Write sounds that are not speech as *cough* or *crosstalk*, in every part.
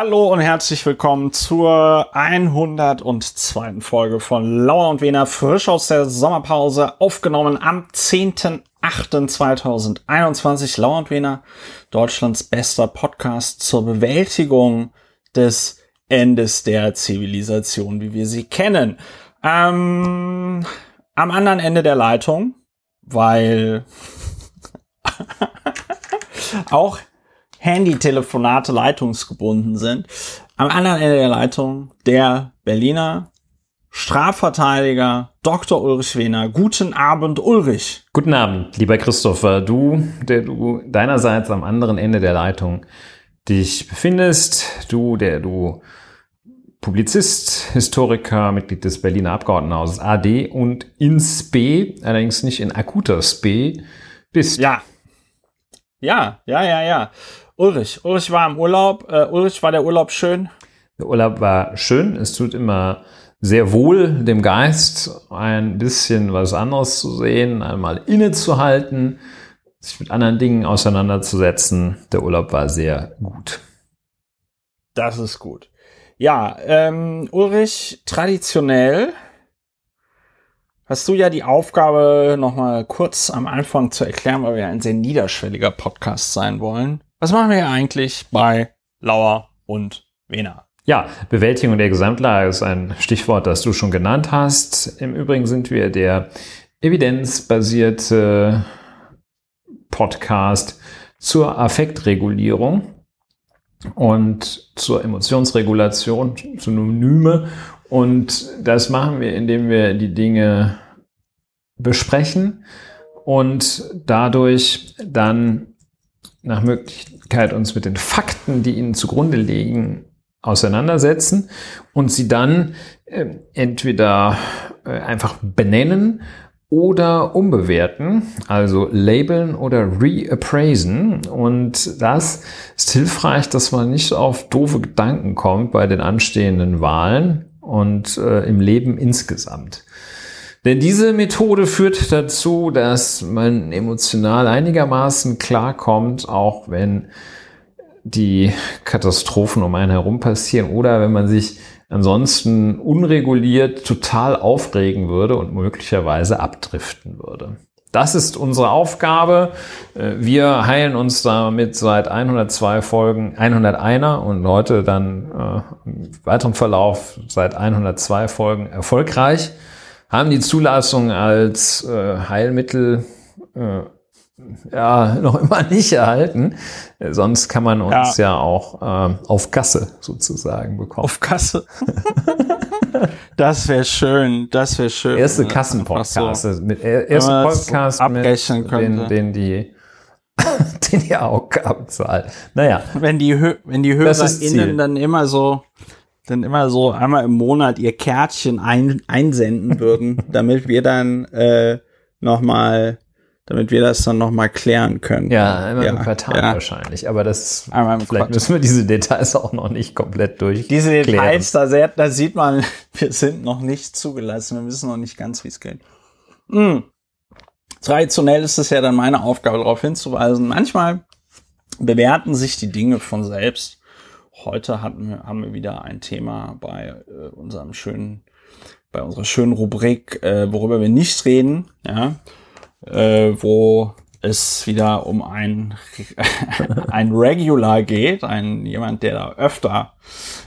Hallo und herzlich willkommen zur 102. Folge von Lauer und Wiener, frisch aus der Sommerpause, aufgenommen am 10.08.2021. Lauer und Wiener, Deutschlands bester Podcast zur Bewältigung des Endes der Zivilisation, wie wir sie kennen. Ähm, am anderen Ende der Leitung, weil *laughs* auch Handy-Telefonate leitungsgebunden sind. Am anderen Ende der Leitung der Berliner Strafverteidiger Dr. Ulrich Wehner. Guten Abend, Ulrich. Guten Abend, lieber Christopher. Du, der du deinerseits am anderen Ende der Leitung dich befindest. Du, der du Publizist, Historiker, Mitglied des Berliner Abgeordnetenhauses AD und in SPE, allerdings nicht in akuter SPE, bist. Ja. Ja, ja, ja, ja. Ulrich. Ulrich war im Urlaub. Uh, Ulrich, war der Urlaub schön? Der Urlaub war schön. Es tut immer sehr wohl dem Geist, ein bisschen was anderes zu sehen, einmal innezuhalten, sich mit anderen Dingen auseinanderzusetzen. Der Urlaub war sehr gut. Das ist gut. Ja, ähm, Ulrich, traditionell hast du ja die Aufgabe, nochmal kurz am Anfang zu erklären, weil wir ein sehr niederschwelliger Podcast sein wollen. Was machen wir eigentlich bei Lauer und Wena? Ja, Bewältigung der Gesamtlage ist ein Stichwort, das du schon genannt hast. Im Übrigen sind wir der evidenzbasierte Podcast zur Affektregulierung und zur Emotionsregulation, Synonyme. Und das machen wir, indem wir die Dinge besprechen und dadurch dann nach Möglichkeit uns mit den Fakten, die ihnen zugrunde liegen, auseinandersetzen und sie dann äh, entweder äh, einfach benennen oder umbewerten, also labeln oder reappraisen. Und das ist hilfreich, dass man nicht auf doofe Gedanken kommt bei den anstehenden Wahlen und äh, im Leben insgesamt. Denn diese Methode führt dazu, dass man emotional einigermaßen klarkommt, auch wenn die Katastrophen um einen herum passieren oder wenn man sich ansonsten unreguliert total aufregen würde und möglicherweise abdriften würde. Das ist unsere Aufgabe. Äh, wir heilen uns damit seit 102 Folgen, 101er und heute dann äh, im weiteren Verlauf seit 102 Folgen erfolgreich haben die Zulassung als äh, Heilmittel äh, ja *laughs* noch immer nicht erhalten. Äh, sonst kann man uns ja, ja auch äh, auf Kasse sozusagen bekommen. Auf Kasse. *laughs* das wäre schön, das wäre schön. Erste Kassenpodcast, so, mit erste Podcast so mit den, den die *laughs* den die AOK abzahlt. Naja. Wenn die, wenn die HörerInnen dann immer so dann immer so einmal im Monat ihr Kärtchen ein, einsenden würden, *laughs* damit wir dann äh, nochmal, damit wir das dann nochmal klären können. Ja, einmal ja, im Quartal ja. wahrscheinlich. Aber das einmal im vielleicht Quartal. müssen wir diese Details auch noch nicht komplett durch. Diese Details, da, da sieht man, *laughs* wir sind noch nicht zugelassen. Wir wissen noch nicht ganz, wie es geht. Mhm. Traditionell ist es ja dann meine Aufgabe, darauf hinzuweisen. Manchmal bewerten sich die Dinge von selbst. Heute hatten wir, haben wir wieder ein Thema bei äh, unserem schönen, bei unserer schönen Rubrik, äh, worüber wir nicht reden, ja, äh, wo es wieder um ein, *laughs* ein Regular geht, ein jemand, der da öfter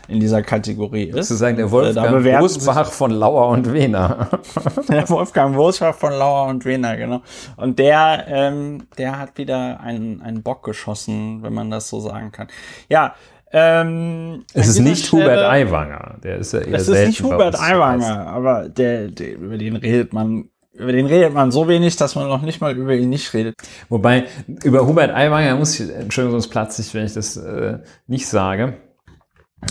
in dieser Kategorie ist. Sozusagen der äh, Wolfgang Wurstbach von Lauer und Wiener. *laughs* der Wolfgang Wurstbach von Lauer und Wiener, genau. Und der, ähm, der hat wieder einen, einen Bock geschossen, wenn man das so sagen kann. Ja, ähm, es ist nicht Stelle, Hubert Aiwanger, der ist ja eher Es ist nicht Hubert Aiwanger, aber der, der, über den redet man, über den redet man so wenig, dass man noch nicht mal über ihn nicht redet. Wobei, über Hubert Aiwanger muss ich, Entschuldigung, sonst platze ich, wenn ich das äh, nicht sage.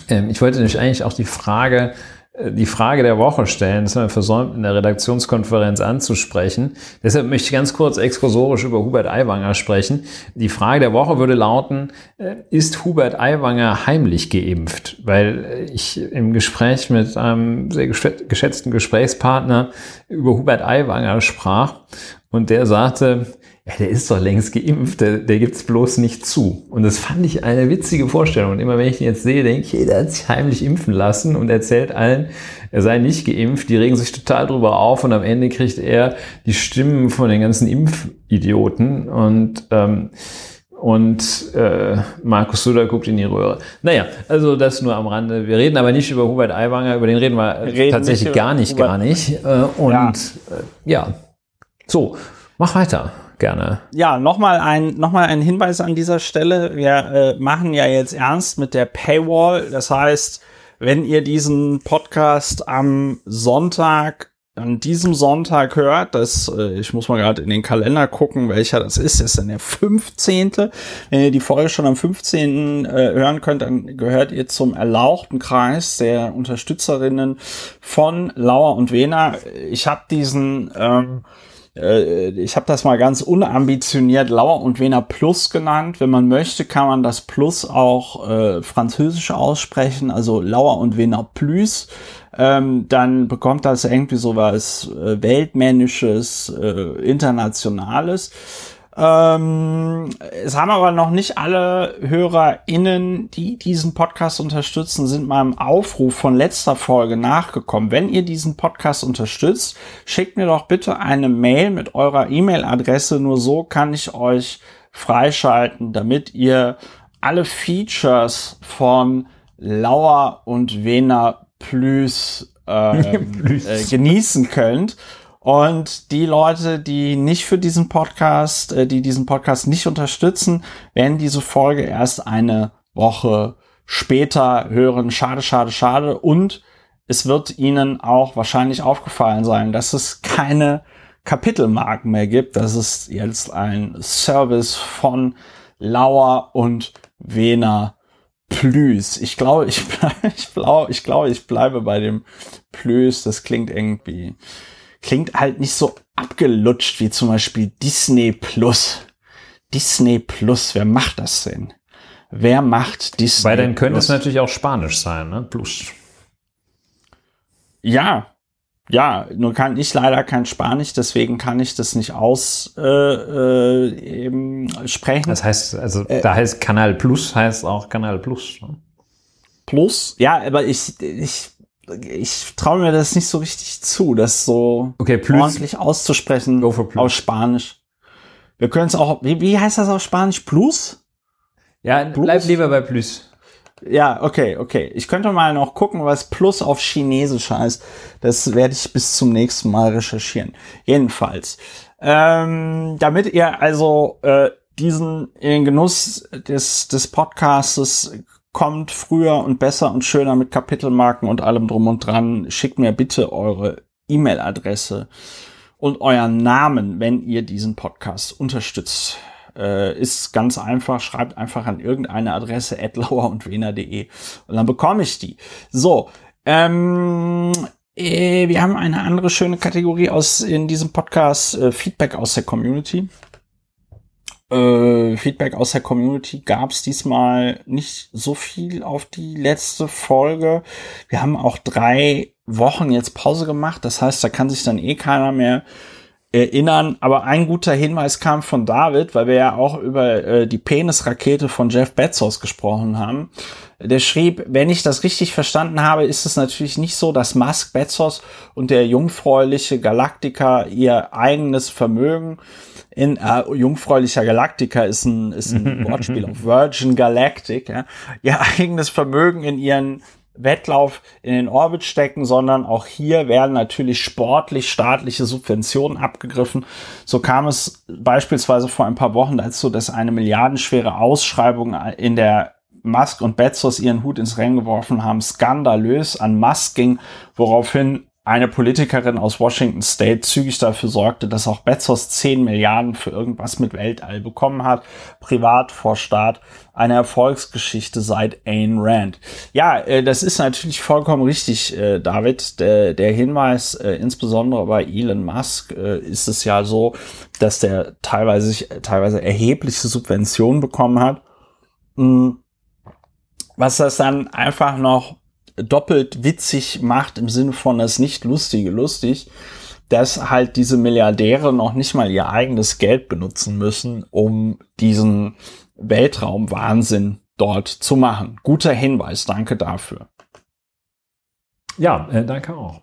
Ähm, ich wollte nämlich eigentlich auch die Frage die Frage der Woche stellen. Das haben wir versäumt, in der Redaktionskonferenz anzusprechen. Deshalb möchte ich ganz kurz exkursorisch über Hubert Aiwanger sprechen. Die Frage der Woche würde lauten, äh, ist Hubert Aiwanger heimlich geimpft? Weil ich im Gespräch mit einem sehr geschätzten Gesprächspartner über Hubert Aiwanger sprach Und der sagte, ja, der ist doch längst geimpft, der, der gibt's bloß nicht zu. Und das fand ich eine witzige Vorstellung. Und immer wenn ich ihn jetzt sehe, denke ich, hey, der hat sich heimlich impfen lassen und erzählt allen, er sei nicht geimpft. Die regen sich total drüber auf und am Ende kriegt er die Stimmen von den ganzen Impfidioten. Und ähm, und äh, Markus Söder guckt in die Röhre. Naja, also das nur am Rande. Wir reden aber nicht über Hubert Aiwanger, über den reden wir reden tatsächlich nicht gar nicht, Hubert. gar nicht. Äh, und ja. Äh, ja, so, mach weiter. Gerne. Ja, nochmal ein, noch ein Hinweis an dieser Stelle. Wir äh, machen ja jetzt ernst mit der Paywall. Das heißt, wenn ihr diesen Podcast am Sonntag an diesem Sonntag hört, das, äh, ich muss mal gerade in den Kalender gucken, welcher das ist, das ist dann der 15. Wenn ihr die Folge schon am 15. Äh, hören könnt, dann gehört ihr zum erlauchten Kreis der Unterstützerinnen von Lauer und Wena. Ich habe diesen ähm, äh, ich habe das mal ganz unambitioniert Lauer und Wiener Plus genannt. Wenn man möchte, kann man das Plus auch äh, französisch aussprechen, also Lauer und Wiener Plus. Ähm, dann bekommt das irgendwie so was äh, Weltmännisches, äh, Internationales. Ähm, es haben aber noch nicht alle HörerInnen, die diesen Podcast unterstützen, sind meinem Aufruf von letzter Folge nachgekommen. Wenn ihr diesen Podcast unterstützt, schickt mir doch bitte eine Mail mit eurer E-Mail-Adresse. Nur so kann ich euch freischalten, damit ihr alle Features von Lauer und Wena Plus, ähm, *laughs* äh, genießen könnt. Und die Leute, die nicht für diesen Podcast, äh, die diesen Podcast nicht unterstützen, werden diese Folge erst eine Woche später hören. Schade, schade, schade. Und es wird ihnen auch wahrscheinlich aufgefallen sein, dass es keine Kapitelmarken mehr gibt. Das ist jetzt ein Service von Lauer und Wena Plus. Ich glaube, ich, *laughs* ich, glaub, ich glaube, ich bleibe bei dem Plus. Das klingt irgendwie klingt halt nicht so abgelutscht wie zum Beispiel Disney Plus. Disney Plus, wer macht das denn? Wer macht Disney Weil dann könnte Plus? es natürlich auch Spanisch sein, ne? Plus. Ja, ja, nur kann ich leider kein Spanisch, deswegen kann ich das nicht aussprechen. Äh, äh, eben sprechen. Das heißt, also äh, da heißt Kanal Plus heißt auch Kanal Plus. Ne? Plus, ja, aber ich, ich ich traue mir das nicht so richtig zu, das so okay, plus. ordentlich auszusprechen aus Spanisch. Wir können es auch, wie, wie heißt das auf Spanisch? Plus? Ja, plus? bleib lieber bei Plus. Ja, okay, okay. Ich könnte mal noch gucken, was Plus auf Chinesisch heißt. Das werde ich bis zum nächsten Mal recherchieren. Jedenfalls. Ähm, damit ihr also äh, diesen in den Genuss des, des Podcastes kommt früher und besser und schöner mit Kapitelmarken und allem drum und dran. Schickt mir bitte eure E-Mail-Adresse und euren Namen, wenn ihr diesen Podcast unterstützt. Äh, ist ganz einfach, schreibt einfach an irgendeine Adresse atlauer und und dann bekomme ich die. So, ähm, äh, wir haben eine andere schöne Kategorie aus in diesem Podcast, äh, Feedback aus der Community. Äh, Feedback aus der Community gab es diesmal nicht so viel auf die letzte Folge. Wir haben auch drei Wochen jetzt Pause gemacht. Das heißt, da kann sich dann eh keiner mehr erinnern. Aber ein guter Hinweis kam von David, weil wir ja auch über äh, die Penisrakete von Jeff Bezos gesprochen haben. Der schrieb, wenn ich das richtig verstanden habe, ist es natürlich nicht so, dass Musk, Bezos und der jungfräuliche Galaktiker ihr eigenes Vermögen in äh, Jungfräulicher Galactica ist ein, ist ein *laughs* Wortspiel. Auf Virgin Galactic, ja, ihr eigenes Vermögen in ihren Wettlauf in den Orbit stecken, sondern auch hier werden natürlich sportlich staatliche Subventionen abgegriffen. So kam es beispielsweise vor ein paar Wochen dazu, dass eine milliardenschwere Ausschreibung in der Musk und Bezos ihren Hut ins Rennen geworfen haben, skandalös an Musk ging, woraufhin eine Politikerin aus Washington State zügig dafür sorgte, dass auch Bezos 10 Milliarden für irgendwas mit Weltall bekommen hat. Privat vor Staat. Eine Erfolgsgeschichte seit Ayn Rand. Ja, äh, das ist natürlich vollkommen richtig, äh, David. Der, der Hinweis, äh, insbesondere bei Elon Musk, äh, ist es ja so, dass der teilweise, teilweise erhebliche Subventionen bekommen hat. Mhm. Was das dann einfach noch doppelt witzig macht im Sinne von das nicht lustige lustig, dass halt diese Milliardäre noch nicht mal ihr eigenes Geld benutzen müssen, um diesen Weltraumwahnsinn dort zu machen. Guter Hinweis, danke dafür. Ja, äh, danke auch.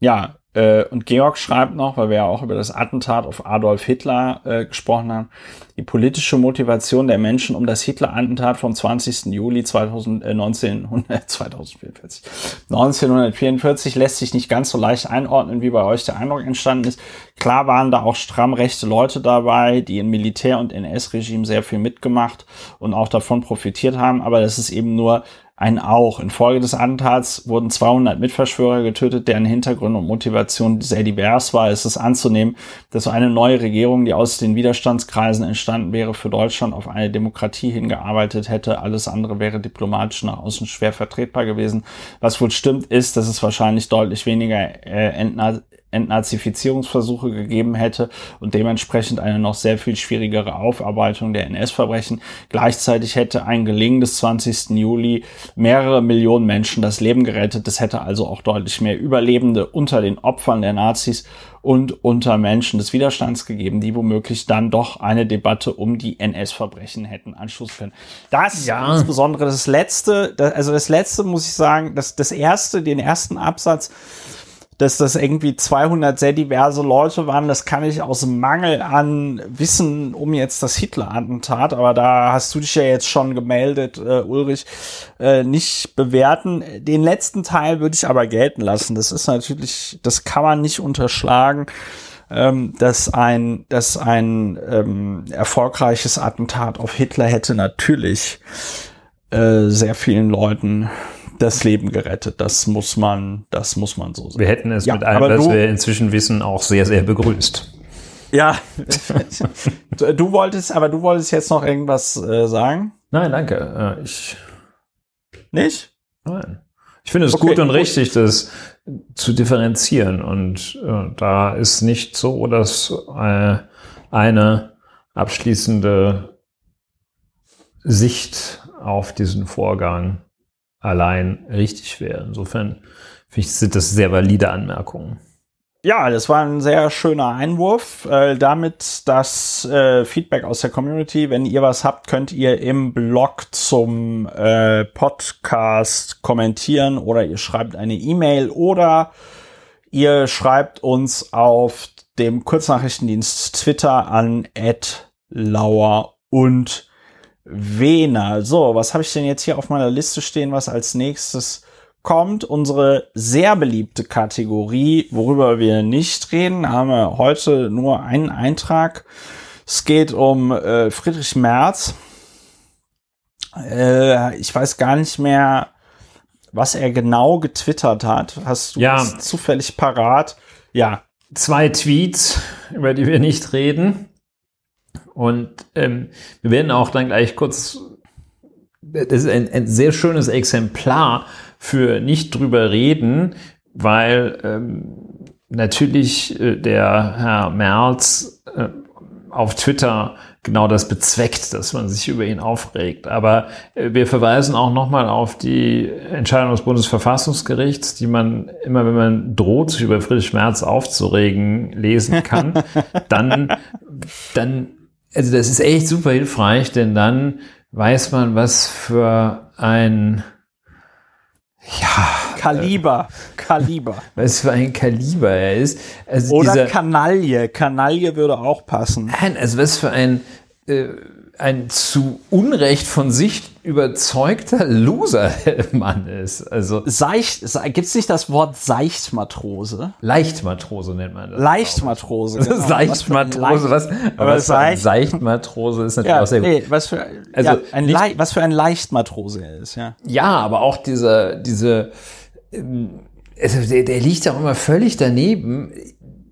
Ja, äh, und Georg schreibt noch, weil wir ja auch über das Attentat auf Adolf Hitler äh, gesprochen haben, die politische Motivation der Menschen um das Hitler-Attentat vom 20. Juli 2000, äh, 1900, 2044, 1944 lässt sich nicht ganz so leicht einordnen, wie bei euch der Eindruck entstanden ist. Klar waren da auch stramm rechte Leute dabei, die im Militär- und NS-Regime sehr viel mitgemacht und auch davon profitiert haben, aber das ist eben nur ein Auch. Infolge des Attentats wurden 200 Mitverschwörer getötet, deren Hintergrund und Motivation sehr divers war. Es ist anzunehmen, dass so eine neue Regierung, die aus den Widerstandskreisen entstanden wäre, für Deutschland auf eine Demokratie hingearbeitet hätte. Alles andere wäre diplomatisch nach außen schwer vertretbar gewesen. Was wohl stimmt, ist, dass es wahrscheinlich deutlich weniger äh, Entnazifizierungsversuche gegeben hätte und dementsprechend eine noch sehr viel schwierigere Aufarbeitung der NS-Verbrechen. Gleichzeitig hätte ein Gelingen des 20. Juli mehrere Millionen Menschen das Leben gerettet. Es hätte also auch deutlich mehr Überlebende unter den Opfern der Nazis und unter Menschen des Widerstands gegeben, die womöglich dann doch eine Debatte um die NS-Verbrechen hätten anschluss können. Das ja. insbesondere das letzte, also das letzte muss ich sagen, das, das erste, den ersten Absatz, dass das irgendwie 200 sehr diverse Leute waren, das kann ich aus Mangel an Wissen um jetzt das Hitler-Attentat, aber da hast du dich ja jetzt schon gemeldet, äh, Ulrich, äh, nicht bewerten. Den letzten Teil würde ich aber gelten lassen. Das ist natürlich, das kann man nicht unterschlagen ähm, dass ein, dass ein ähm, erfolgreiches Attentat auf Hitler hätte natürlich äh, sehr vielen Leuten das Leben gerettet. Das muss man, das muss man so sagen. Wir hätten es ja, mit allem, was wir inzwischen wissen, auch sehr, sehr begrüßt. Ja, *laughs* du wolltest, aber du wolltest jetzt noch irgendwas äh, sagen? Nein, danke. Äh, ich nicht? Nein. Ich finde es okay, gut und gut. richtig, das zu differenzieren. Und äh, da ist nicht so, dass äh, eine abschließende Sicht auf diesen Vorgang allein richtig wäre. Insofern finde ich, sind das sehr valide Anmerkungen. Ja, das war ein sehr schöner Einwurf. Äh, damit das äh, Feedback aus der Community. Wenn ihr was habt, könnt ihr im Blog zum äh, Podcast kommentieren oder ihr schreibt eine E-Mail oder ihr schreibt uns auf dem Kurznachrichtendienst Twitter an lauer und Wena. So, was habe ich denn jetzt hier auf meiner Liste stehen, was als nächstes kommt? Unsere sehr beliebte Kategorie, worüber wir nicht reden, haben wir heute nur einen Eintrag. Es geht um äh, Friedrich Merz. Äh, ich weiß gar nicht mehr, was er genau getwittert hat. Hast du ja. zufällig parat? Ja. Zwei Tweets, über die wir nicht reden. Und ähm, wir werden auch dann gleich kurz, das ist ein, ein sehr schönes Exemplar für nicht drüber reden, weil ähm, natürlich äh, der Herr Merz äh, auf Twitter genau das bezweckt, dass man sich über ihn aufregt. Aber äh, wir verweisen auch nochmal auf die Entscheidung des Bundesverfassungsgerichts, die man immer, wenn man droht, sich über Friedrich Merz aufzuregen, lesen kann. *laughs* dann, dann also das ist echt super hilfreich, denn dann weiß man, was für ein ja, Kaliber, äh, Kaliber. *laughs* Was für ein Kaliber er ist. Also Oder dieser, Kanaille, Kanaille würde auch passen. Nein, also was für ein äh, ein zu Unrecht von sich überzeugter Loser-Mann ist. Also Seicht, gibt es nicht das Wort Seichtmatrose? Leichtmatrose nennt man das. Leichtmatrose. *laughs* Genau. Seichtmatrose, was? Aber was Seicht Seichtmatrose ist natürlich ja, auch sehr gut. Nee, was für, also ja, ein nicht, was für ein Leichtmatrose er ist, ja. Ja, aber auch diese, diese, ähm, also der, der liegt auch immer völlig daneben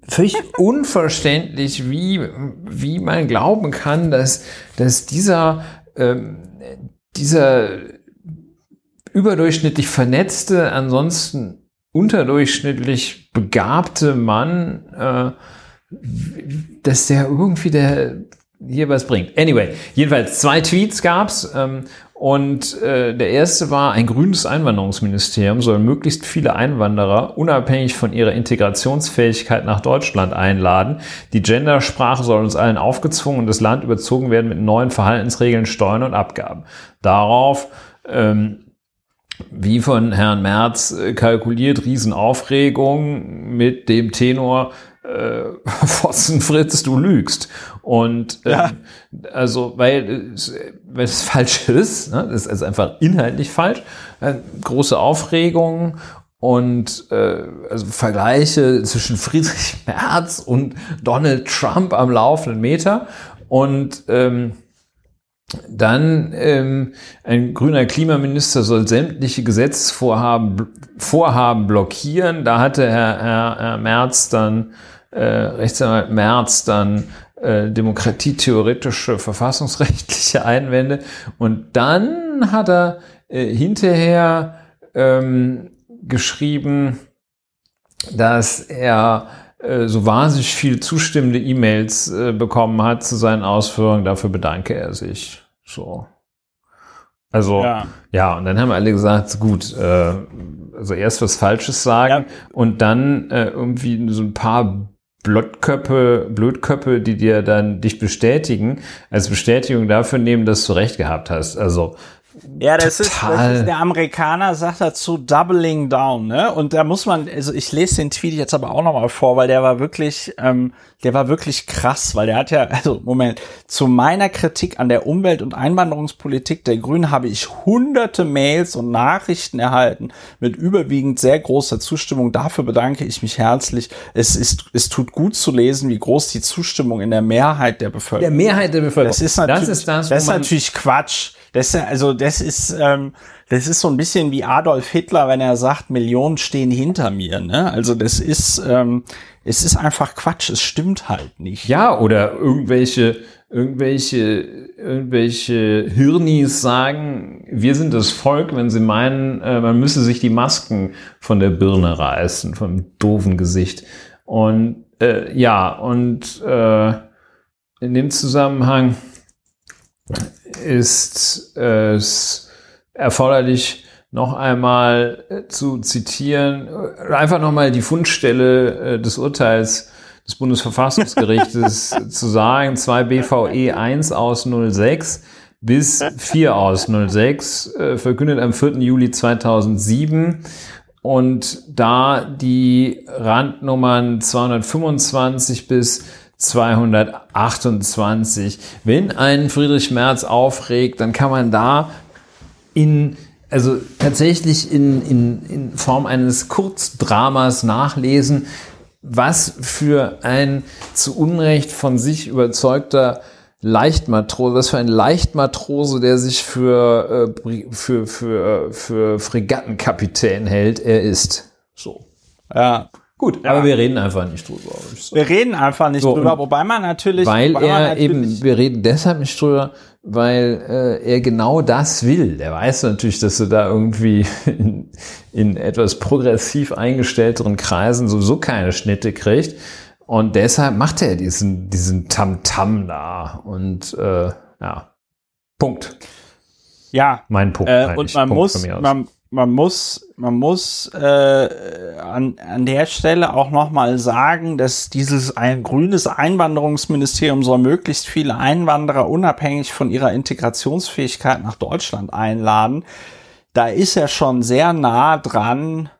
völlig unverständlich, wie, wie man glauben kann, dass, dass dieser, ähm, dieser überdurchschnittlich vernetzte, ansonsten unterdurchschnittlich begabte Mann, äh, dass der irgendwie der hier was bringt. Anyway, jedenfalls zwei Tweets gab's ähm, Und äh, der erste war, ein grünes Einwanderungsministerium soll möglichst viele Einwanderer unabhängig von ihrer Integrationsfähigkeit nach Deutschland einladen. Die Gendersprache soll uns allen aufgezwungen und das Land überzogen werden mit neuen Verhaltensregeln, Steuern und Abgaben. Darauf ähm, wie von Herrn Merz äh, kalkuliert, Riesenaufregung mit dem Tenor, äh, *laughs* Fotzen Fritz, du lügst. Und ähm, ja. also, weil, weil es *laughs* falsch ist, ne? das ist also einfach inhaltlich falsch, äh, große Aufregung und äh, also Vergleiche zwischen Friedrich *laughs* Merz und Donald Trump am laufenden Meter und ähm, dann ähm, ein grüner Klimaminister soll sämtliche Gesetzesvorhaben Vorhaben blockieren. Da hatte Herr, Herr, Herr Merz dann, äh, Rechtsanwalt Merz dann äh, demokratietheoretische, verfassungsrechtliche Einwände. Und dann hat er äh, hinterher ähm, geschrieben, dass er äh, so wahnsinnig viel zustimmende E-Mails äh, bekommen hat zu seinen Ausführungen. Dafür bedanke er sich. So. Also, ja. ja, und dann haben alle gesagt, gut, äh, also erst was Falsches sagen ja. und dann äh, irgendwie so ein paar Blödköppe, Blödköppe, die dir dann dich bestätigen, als Bestätigung dafür nehmen, dass du recht gehabt hast. Also ja, das ist, das ist, der Amerikaner sagt dazu Doubling Down, ne? Und da muss man, also ich lese den Tweet jetzt aber auch nochmal vor, weil der war wirklich, ähm, der war wirklich krass, weil der hat ja, *laughs* also Moment, zu meiner Kritik an der Umwelt- und Einwanderungspolitik der Grünen habe ich hunderte Mails und Nachrichten erhalten mit überwiegend sehr großer Zustimmung. Dafür bedanke ich mich herzlich. Es ist, es tut gut zu lesen, wie groß die Zustimmung in der Mehrheit der Bevölkerung. Der Mehrheit der Bevölkerung. Das ist natürlich, das ist, das, das ist natürlich Quatsch. Das, also das ist, ähm, das ist so ein bisschen wie Adolf Hitler, wenn er sagt, Millionen stehen hinter mir. Ne? Also das ist, ähm, es ist einfach Quatsch. Es stimmt halt nicht. Ja, oder irgendwelche, irgendwelche, irgendwelche Hirnis sagen, wir sind das Volk, wenn sie meinen, äh, man müsse sich die Masken von der Birne reißen, vom doofen Gesicht. Und äh, ja, und äh, in dem Zusammenhang ist es erforderlich, noch einmal äh, zu zitieren, äh, einfach nochmal die Fundstelle äh, des Urteils des Bundesverfassungsgerichtes *laughs* zu sagen, 2 BVE 1 aus 06 bis 4 aus 06, verkündet am 4. Juli 2007 und da die Randnummern 225 bis 228. Wenn ein Friedrich Merz aufregt, dann kann man da in, also tatsächlich in, in, in Form eines Kurzdramas nachlesen, was für ein zu Unrecht von sich überzeugter Leichtmatrose, was für ein Leichtmatrose, der sich für, äh, für, für, für Fregattenkapitän hält, er ist. So. Ja. Gut, ja. aber wir reden einfach nicht drüber. Wir reden einfach nicht so, drüber, wobei man natürlich. Weil er natürlich eben, wir reden deshalb nicht drüber, weil äh, er genau das will. Er weiß natürlich, dass er da irgendwie *laughs* in, in etwas progressiv eingestellteren Kreisen sowieso keine Schnitte kriegt. Und deshalb macht er diesen, diesen Tamtam -Tam da. Und äh, ja, Punkt. Ja. Mein Punkt. Äh, und man Punkt muss, man, man muss, man muss äh, an, an der Stelle auch noch mal sagen, dass dieses ein grünes Einwanderungsministerium soll möglichst viele Einwanderer unabhängig von ihrer Integrationsfähigkeit nach Deutschland einladen. Da ist er schon sehr nah dran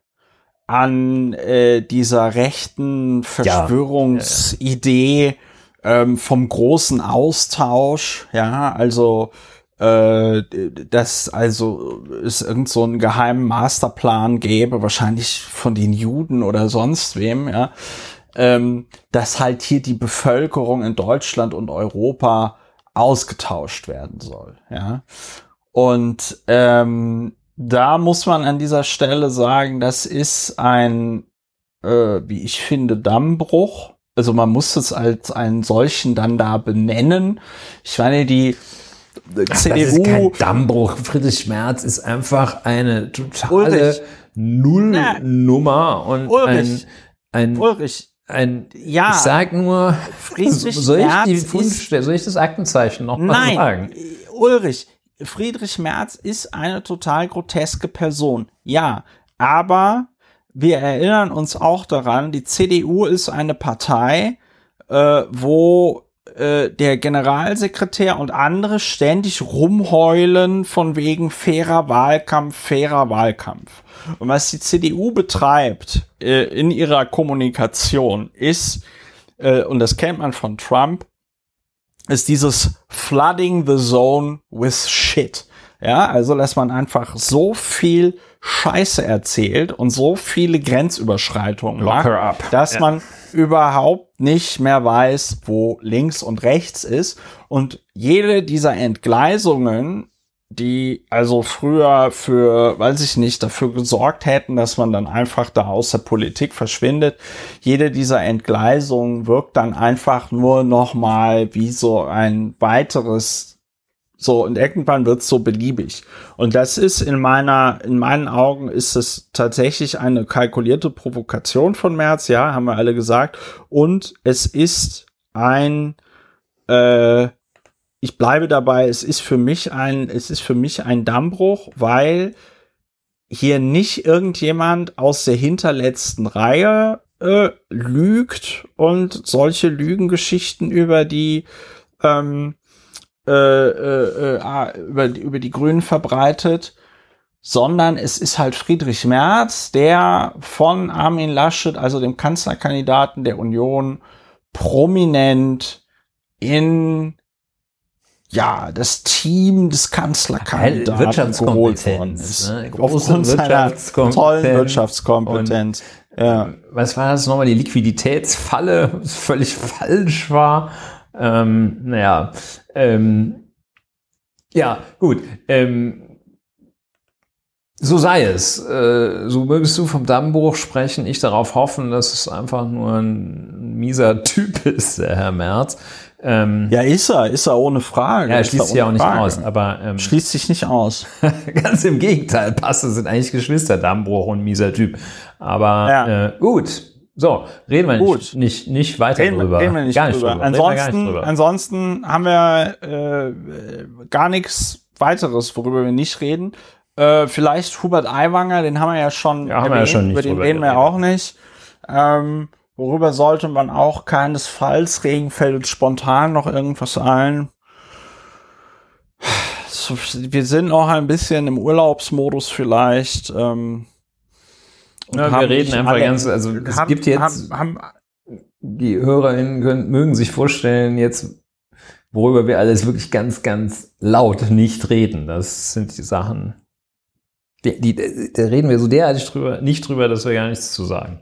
an äh, dieser rechten Verschwörungsidee ja. ähm, vom großen Austausch. Ja, also äh, dass also es irgend so einen geheimen Masterplan gäbe, wahrscheinlich von den Juden oder sonst wem, ja, ähm, dass halt hier die Bevölkerung in Deutschland und Europa ausgetauscht werden soll, ja. Und ähm, da muss man an dieser Stelle sagen, das ist ein, äh, wie ich finde, Dammbruch. Also man muss es als einen solchen dann da benennen. Ich meine, die CDU. Das ist kein Dammbruch. Friedrich Merz ist einfach eine totale Nullnummer und Ulrich. ein, ein, Ulrich. ein, ja, ich sag nur, Friedrich *laughs* soll ich, die Fundstelle, soll ich das Aktenzeichen noch mal sagen? Ulrich, Friedrich Merz ist eine total groteske Person. Ja, aber wir erinnern uns auch daran, die CDU ist eine Partei, äh, wo äh, der Generalsekretär und andere ständig rumheulen von wegen fairer Wahlkampf, fairer Wahlkampf. Und was die CDU betreibt äh, in ihrer Kommunikation ist, äh, und das kennt man von Trump, ist dieses Flooding the Zone with Shit. Ja, also dass man einfach so viel Scheiße erzählt und so viele Grenzüberschreitungen macht, dass ja. man überhaupt nicht mehr weiß, wo links und rechts ist. Und jede dieser Entgleisungen die also früher für, weiß ich nicht, dafür gesorgt hätten, dass man dann einfach da aus der Politik verschwindet. Jede dieser Entgleisungen wirkt dann einfach nur noch mal wie so ein weiteres so, und irgendwann wird's so beliebig. Und das ist in meiner, in meinen Augen ist es tatsächlich eine kalkulierte Provokation von Merz, ja, haben wir alle gesagt. Und es ist ein, äh, ich bleibe dabei, es ist für mich ein, es ist für mich ein Dammbruch, weil hier nicht irgendjemand aus der hinterletzten Reihe äh, lügt und solche Lügengeschichten über die ähm, äh, äh, äh, ah, über, über die Grünen verbreitet, sondern es ist halt Friedrich Merz, der von Armin Laschet, also dem Kanzlerkandidaten der Union, prominent in ja, das Team des Kanzlerkandidaten geholt worden ist. Ne? Aufgrund seiner tollen Wirtschaftskompetenz. Und, ja. Was war das nochmal? Die Liquiditätsfalle, was völlig falsch war. Ähm, naja, ähm, ja, gut. Ähm, so sei es. Äh, so mögest du vom Dammbruch sprechen. Ich darauf hoffen, dass es einfach nur ein mieser *laughs* Typ ist, der Herr Merz. Ähm, ja, ist er, ist er ohne Frage. Ja, er schließt sich ja auch nicht Frage. aus, aber ähm, schließt sich nicht aus. *laughs* ganz im Gegenteil, Passe sind eigentlich Geschwister, Dammbruch und mieser Typ. Aber ja. äh, gut, so, reden wir Gut. Nicht, nicht, nicht weiter reden, drüber. Reden wir nicht gar drüber. Nicht drüber. Ansonsten, nicht drüber. ansonsten haben wir äh, gar nichts weiteres, worüber wir nicht reden. Äh, vielleicht Hubert Aiwanger, den haben wir ja schon ja, haben wir ja schon nicht über den reden wir ja auch nicht. Ähm, Worüber sollte man auch keinesfalls, Regen fällt spontan noch irgendwas ein. Wir sind auch ein bisschen im Urlaubsmodus vielleicht. Ähm, ja, wir reden einfach alle, ganz, also es haben, gibt jetzt, haben, haben, die HörerInnen können, mögen sich vorstellen, jetzt, worüber wir alles wirklich ganz, ganz laut nicht reden. Das sind die Sachen, die, die, da reden wir so derartig drüber, nicht drüber, dass wir gar nichts zu sagen.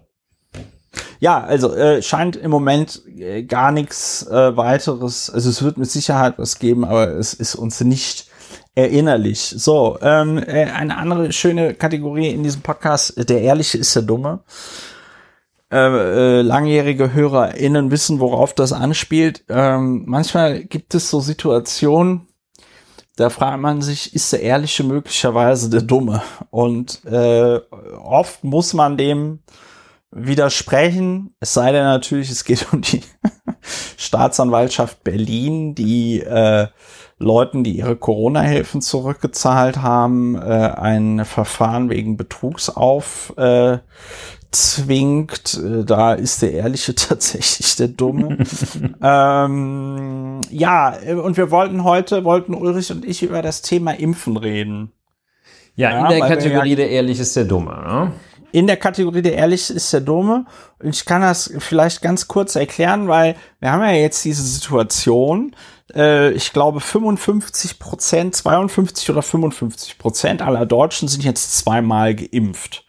Ja, also äh, scheint im Moment äh, gar nichts äh, weiteres. Also es wird mit Sicherheit was geben, aber es ist uns nicht erinnerlich. So, ähm, äh, eine andere schöne Kategorie in diesem Podcast, der Ehrliche ist der Dumme. Äh, äh, langjährige HörerInnen wissen, worauf das anspielt. Ähm, manchmal gibt es so Situationen, da fragt man sich, ist der Ehrliche möglicherweise der Dumme? Und äh, oft muss man dem widersprechen, es sei denn natürlich, es geht um die *laughs* Staatsanwaltschaft Berlin, die äh, Leuten, die ihre Corona-Hilfen zurückgezahlt haben, äh, ein Verfahren wegen Betrugs auf äh, zwingt. Äh, da ist der Ehrliche *laughs* tatsächlich der Dumme. *laughs* ähm, ja, und wir wollten heute, wollten Ulrich und ich über das Thema Impfen reden. Ja, ja in der Kategorie ja, der Ehrlich ist der Dumme. Ne? in der Kategorie der Ehrlich ist der Dumme. Und ich kann das vielleicht ganz kurz erklären, weil wir haben ja jetzt diese Situation, äh, ich glaube 55 Prozent, 52 oder 55 Prozent aller Deutschen sind jetzt zweimal geimpft.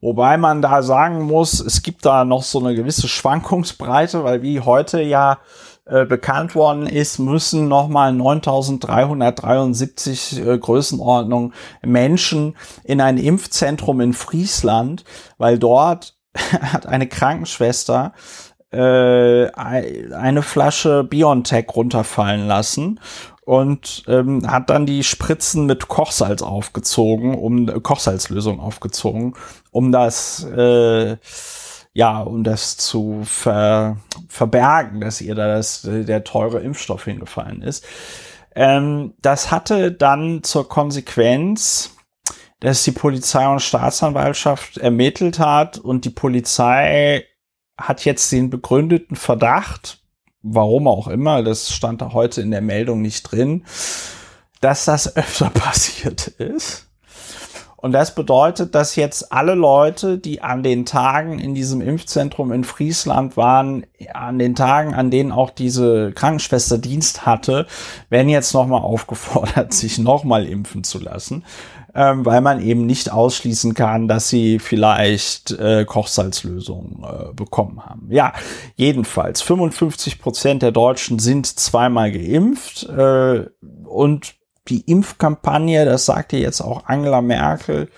Wobei man da sagen muss, es gibt da noch so eine gewisse Schwankungsbreite, weil wie heute ja äh, bekannt worden ist, müssen nochmal 9373 äh, Größenordnung Menschen in ein Impfzentrum in Friesland, weil dort *laughs* hat eine Krankenschwester äh, eine Flasche Biontech runterfallen lassen und ähm, hat dann die Spritzen mit Kochsalz aufgezogen, um Kochsalzlösung aufgezogen, um das äh, ja, um das zu ver, verbergen, dass ihr da das, der teure Impfstoff hingefallen ist. Ähm, das hatte dann zur Konsequenz, dass die Polizei und Staatsanwaltschaft ermittelt hat und die Polizei hat jetzt den begründeten Verdacht, warum auch immer, das stand da heute in der Meldung nicht drin, dass das *laughs* öfter passiert ist. Und das bedeutet, dass jetzt alle Leute, die an den Tagen in diesem Impfzentrum in Friesland waren, an den Tagen, an denen auch diese Krankenschwester Dienst hatte, werden jetzt nochmal *laughs* aufgefordert, sich nochmal impfen zu lassen, ähm, weil man eben nicht ausschließen kann, dass sie vielleicht äh, Kochsalzlösungen äh, bekommen haben. Ja, jedenfalls 55 Prozent der Deutschen sind zweimal geimpft äh, und die Impfkampagne, das sagte jetzt auch Angela Merkel,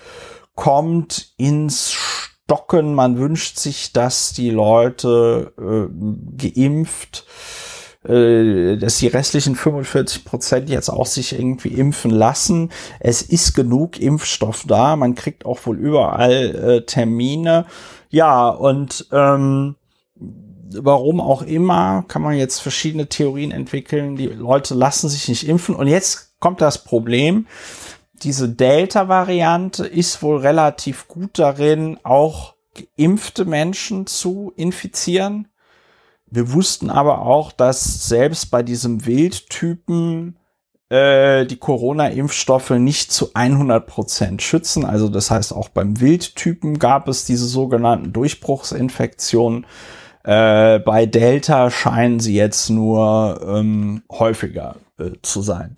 kommt ins Stocken. Man wünscht sich, dass die Leute äh, geimpft, äh, dass die restlichen 45 Prozent jetzt auch sich irgendwie impfen lassen. Es ist genug Impfstoff da. Man kriegt auch wohl überall äh, Termine. Ja, und ähm, warum auch immer, kann man jetzt verschiedene Theorien entwickeln. Die Leute lassen sich nicht impfen. Und jetzt kommt das Problem, diese Delta-Variante ist wohl relativ gut darin, auch geimpfte Menschen zu infizieren. Wir wussten aber auch, dass selbst bei diesem Wildtypen äh, die Corona-Impfstoffe nicht zu 100 Prozent schützen. Also das heißt, auch beim Wildtypen gab es diese sogenannten Durchbruchsinfektionen. Äh, bei Delta scheinen sie jetzt nur ähm, häufiger äh, zu sein.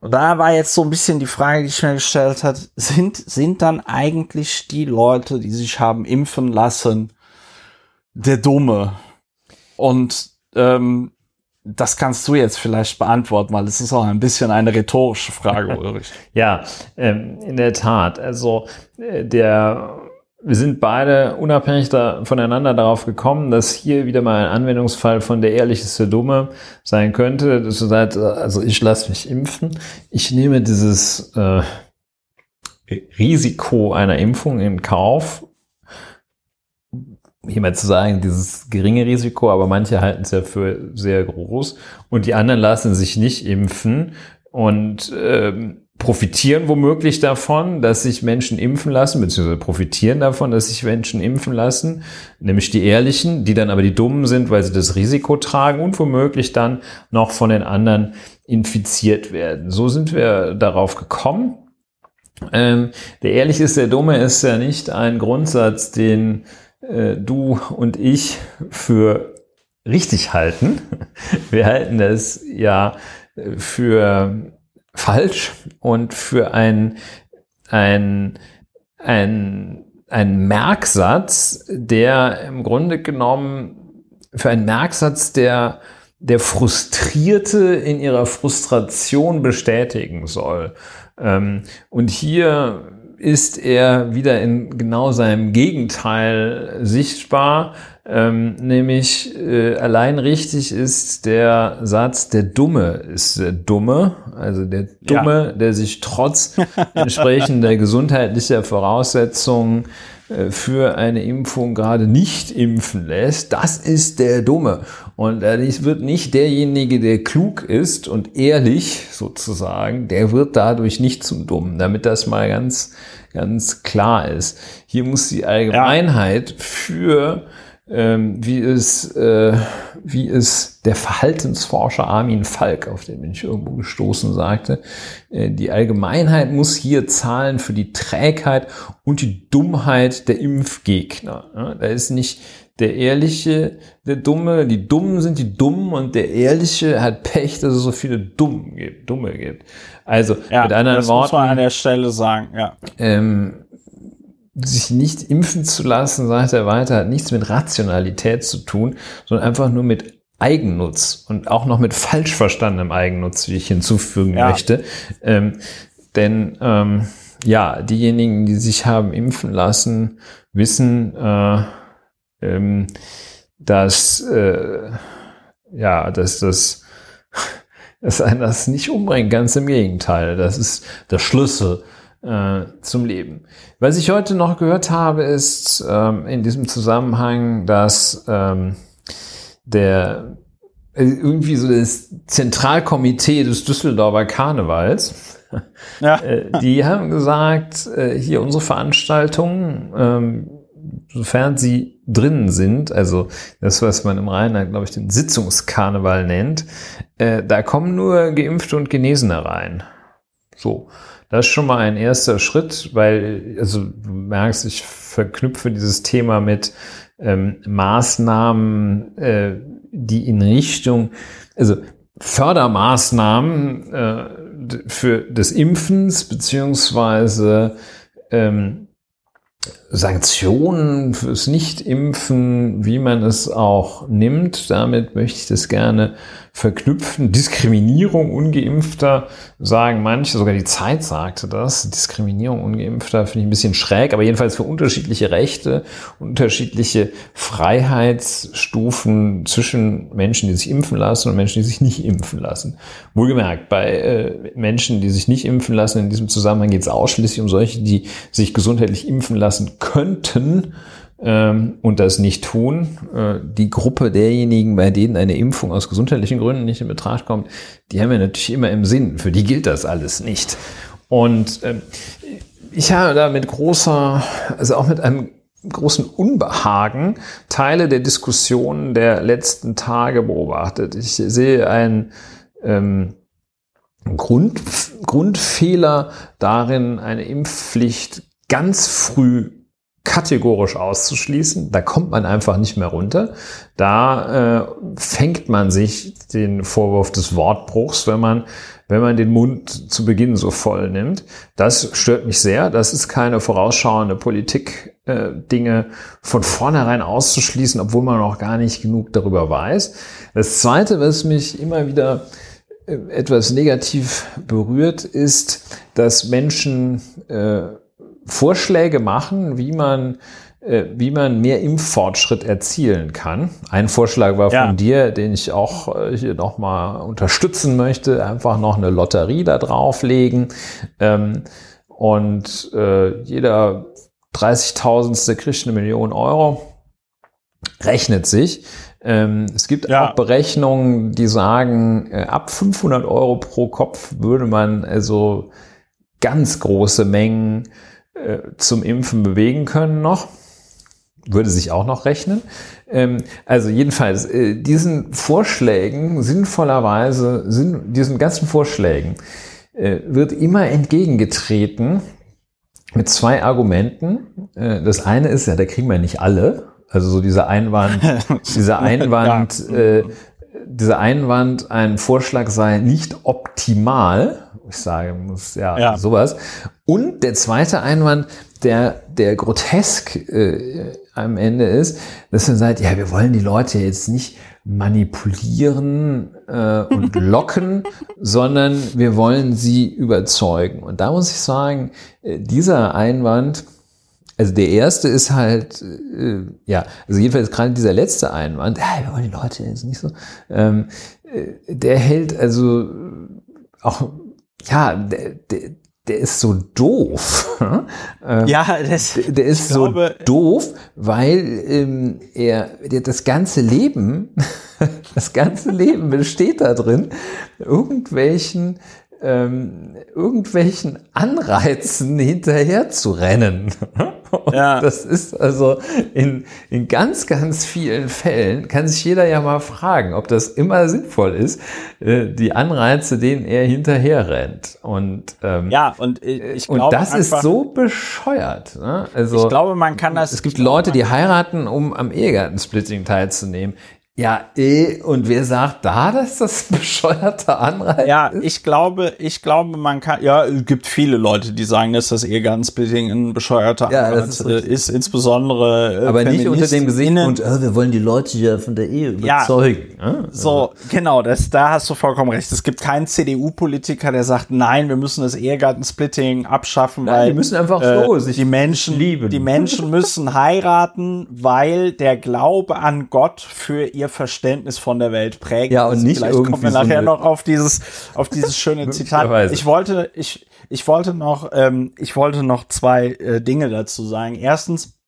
Und da war jetzt so ein bisschen die Frage, die ich mir gestellt hat, sind, sind dann eigentlich die Leute, die sich haben impfen lassen, der Dumme? Und ähm, das kannst du jetzt vielleicht beantworten, weil es ist auch ein bisschen eine rhetorische Frage, *laughs* Ulrich. ja, ähm, in der Tat. Also äh, der wir sind beide unabhängig da, voneinander darauf gekommen, dass hier wieder mal ein Anwendungsfall von der der Dumme sein könnte. Dass du sagst, also ich lasse mich impfen. Ich nehme dieses äh, Risiko einer Impfung in Kauf. Hier mal zu sagen, dieses geringe Risiko, aber manche halten es ja für sehr groß und die anderen lassen sich nicht impfen und ähm, profitieren womöglich davon, dass sich Menschen impfen lassen, beziehungsweise profitieren davon, dass sich Menschen impfen lassen, nämlich die Ehrlichen, die dann aber die Dummen sind, weil sie das Risiko tragen und womöglich dann noch von den anderen infiziert werden. So sind wir darauf gekommen. Ähm, der Ehrliche ist der Dumme ist ja nicht ein Grundsatz, den äh, du und ich für richtig halten. *laughs* Wir halten das ja für falsch und für ein, ein, ein, ein Merksatz, der im Grunde genommen für einen Merksatz, der der Frustrierte in ihrer Frustration bestätigen soll. Ähm, und hier ist er wieder in genau seinem Gegenteil sichtbar. Ähm, nämlich äh, allein richtig ist der Satz, der Dumme ist der Dumme, also der Dumme, ja. der sich trotz *laughs* entsprechender gesundheitlicher Voraussetzungen äh, für eine Impfung gerade nicht impfen lässt, das ist der Dumme. Und es wird nicht derjenige, der klug ist und ehrlich sozusagen, der wird dadurch nicht zum Dummen, damit das mal ganz, ganz klar ist. Hier muss die Allgemeinheit ja. für ähm, wie es, äh, wie es der Verhaltensforscher Armin Falk, auf den bin ich irgendwo gestoßen, sagte, äh, die Allgemeinheit muss hier zahlen für die Trägheit und die Dummheit der Impfgegner. Ja, da ist nicht der Ehrliche, der Dumme, die Dummen sind die Dummen und der Ehrliche hat Pech, dass es so viele Dumme gibt. Dumme gibt. Also ja, mit anderen das Worten. Das muss man an der Stelle sagen, ja. Ähm, sich nicht impfen zu lassen, sagt er weiter, hat nichts mit Rationalität zu tun, sondern einfach nur mit Eigennutz und auch noch mit falsch verstandenem Eigennutz, wie ich hinzufügen ja. möchte. Ähm, denn ähm, ja, diejenigen, die sich haben impfen lassen, wissen, äh, ähm, dass äh, ja, dass das *laughs* dass einen das nicht umbringt, ganz im Gegenteil. Das ist der Schlüssel äh, zum Leben. Was ich heute noch gehört habe, ist ähm, in diesem Zusammenhang, dass ähm, der äh, irgendwie so das Zentralkomitee des Düsseldorfer Karnevals. Ja. *laughs* Äh, die haben gesagt, äh, hier unsere Veranstaltungen, ähm, sofern sie drinnen sind, also das, was man im Rheinland, glaube ich, den Sitzungskarneval nennt, da kommen nur Geimpfte und Genesene rein. So. Das ist schon mal ein erster Schritt, weil, also du merkst, ich verknüpfe dieses Thema mit ähm, Maßnahmen, äh, die in Richtung, also Fördermaßnahmen äh, für des Impfens beziehungsweise ähm, Sanktionen fürs Nicht-Impfen, wie man es auch nimmt. Damit möchte ich das gerne verknüpfen. Diskriminierung ungeimpfter, sagen manche, sogar die Zeit sagte das. Diskriminierung ungeimpfter finde ich ein bisschen schräg, aber jedenfalls für unterschiedliche Rechte, unterschiedliche Freiheitsstufen zwischen Menschen, die sich impfen lassen und Menschen, die sich nicht impfen lassen. Wohlgemerkt, bei äh, Menschen, die sich nicht impfen lassen, in diesem Zusammenhang geht es ausschließlich um solche, die sich gesundheitlich impfen lassen könnten ähm, und das nicht tun. Äh, die Gruppe derjenigen, bei denen eine Impfung aus gesundheitlichen Gründen nicht in Betracht kommt, die haben wir natürlich immer im Sinn. Für die gilt das alles nicht. Und äh, ich habe da mit großer, also auch mit einem großen Unbehagen Teile der Diskussion der letzten Tage beobachtet. Ich sehe einen ähm, Grund, Grundfehler darin, eine Impfpflicht ganz früh kategorisch auszuschließen. Da kommt man einfach nicht mehr runter. Da äh, fängt man sich den Vorwurf des Wortbruchs, wenn man, wenn man den Mund zu Beginn so voll nimmt. Das stört mich sehr. Das ist keine vorausschauende Politik, äh, Dinge von vornherein auszuschließen, obwohl man noch gar nicht genug darüber weiß. Das Zweite, was mich immer wieder äh, etwas negativ berührt, ist, dass Menschen äh, Vorschläge machen, wie man äh, wie man mehr Impffortschritt erzielen kann. Ein Vorschlag war ja. von dir, den ich auch äh, hier nochmal unterstützen möchte, einfach noch eine Lotterie da drauflegen ähm, und äh, jeder 30.000. kriegt eine Million Euro. Rechnet sich. Ähm, es gibt ja. auch Berechnungen, die sagen, äh, ab 500 Euro pro Kopf würde man also ganz große Mengen äh, zum Impfen bewegen können noch. Würde sich auch noch rechnen. Ähm, also jedenfalls, äh, diesen Vorschlägen sinnvollerweise, diesen ganzen Vorschlägen äh, wird immer entgegengetreten mit zwei Argumenten. Das eine ist ja, da kriegen wir nicht alle. Also so dieser Einwand, *laughs* dieser Einwand, ja. äh, dieser Einwand, ein Vorschlag sei nicht optimal. Ich sage, muss ja, ja. sowas. Und der zweite Einwand, der, der grotesk äh, am Ende ist, dass man sagt, ja, wir wollen die Leute jetzt nicht manipulieren äh, und *laughs* locken, sondern wir wollen sie überzeugen. Und da muss ich sagen, äh, dieser Einwand, also der erste ist halt, äh, ja, also jedenfalls gerade dieser letzte Einwand, ja, wir wollen die Leute jetzt nicht so, ähm, äh, der hält also auch, ja, der, der, der ist so doof. *laughs* ähm, ja, das, der ist so glaube, doof, weil ähm, er der, das ganze Leben, *laughs* das ganze Leben besteht da drin, irgendwelchen ähm, irgendwelchen Anreizen *laughs* hinterher zu rennen. ja. Das ist also in, in ganz, ganz vielen Fällen, kann sich jeder ja mal fragen, ob das immer sinnvoll ist, äh, die Anreize, denen er hinterher rennt. Und, ähm, ja, und ich und glaube das einfach, ist so bescheuert. Ne? Also, ich glaube, man kann das. Es gibt Leute, die heiraten, um am Ehegattensplitting teilzunehmen. Ja, eh, und wer sagt da, *laughs* dass das bescheuerte Anreiz Ja, ich glaube, ich glaube, man kann, ja, es gibt viele Leute, die sagen, dass das eh ganz bedingt ein bescheuerter ja, Anreiz ist, ist, insbesondere. Äh, Aber nicht unter dem Gesichtspunkt, oh, wir wollen die Leute ja von der Ehe überzeugen. Ja, ja. So, genau, das, da hast du vollkommen recht. Es gibt keinen CDU-Politiker, der sagt, nein, wir müssen das Ehegattensplitting abschaffen, nein, weil die müssen einfach äh, so sich die Menschen lieben. Die Menschen müssen heiraten, weil der Glaube an Gott für ihr ihr Verständnis von der Welt prägt. Ja, und also nicht Vielleicht irgendwie kommen wir nachher so noch auf dieses, auf dieses schöne *laughs* Zitat. Ich wollte, ich, ich wollte noch, ähm, ich wollte noch zwei äh, Dinge dazu sagen. Erstens,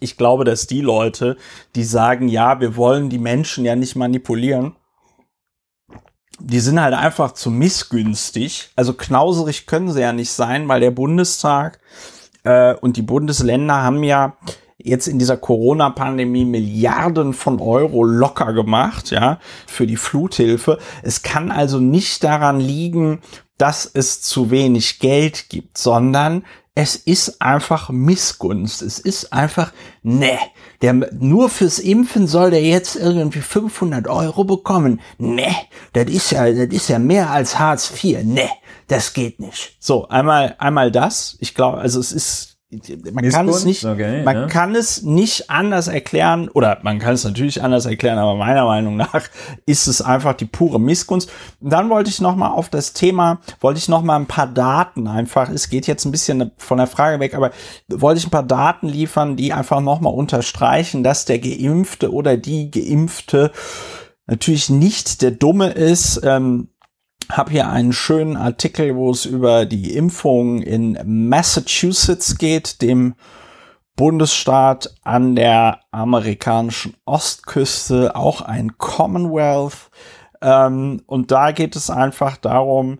ich glaube, dass die Leute, die sagen, ja, wir wollen die Menschen ja nicht manipulieren, die sind halt einfach zu missgünstig. Also knauserig können sie ja nicht sein, weil der Bundestag äh, und die Bundesländer haben ja jetzt in dieser Corona-Pandemie Milliarden von Euro locker gemacht, ja, für die Fluthilfe. Es kann also nicht daran liegen, dass es zu wenig Geld gibt, sondern es ist einfach Missgunst. Es ist einfach, ne, der, nur fürs Impfen soll der jetzt irgendwie 500 Euro bekommen. Ne, das ist ja, das ist ja mehr als Hartz IV. Ne, das geht nicht. So, einmal, einmal das. Ich glaube, also es ist, man kann es nicht, okay, man ja. kann es nicht anders erklären oder man kann es natürlich anders erklären, aber meiner Meinung nach ist es einfach die pure Missgunst. Und dann wollte ich noch mal auf das Thema, wollte ich noch mal ein paar Daten einfach. Es geht jetzt ein bisschen von der Frage weg, aber wollte ich ein paar Daten liefern, die einfach noch mal unterstreichen, dass der Geimpfte oder die Geimpfte natürlich nicht der Dumme ist. Ähm, habe hier einen schönen Artikel, wo es über die Impfung in Massachusetts geht, dem Bundesstaat an der amerikanischen Ostküste, auch ein Commonwealth. Ähm, und da geht es einfach darum,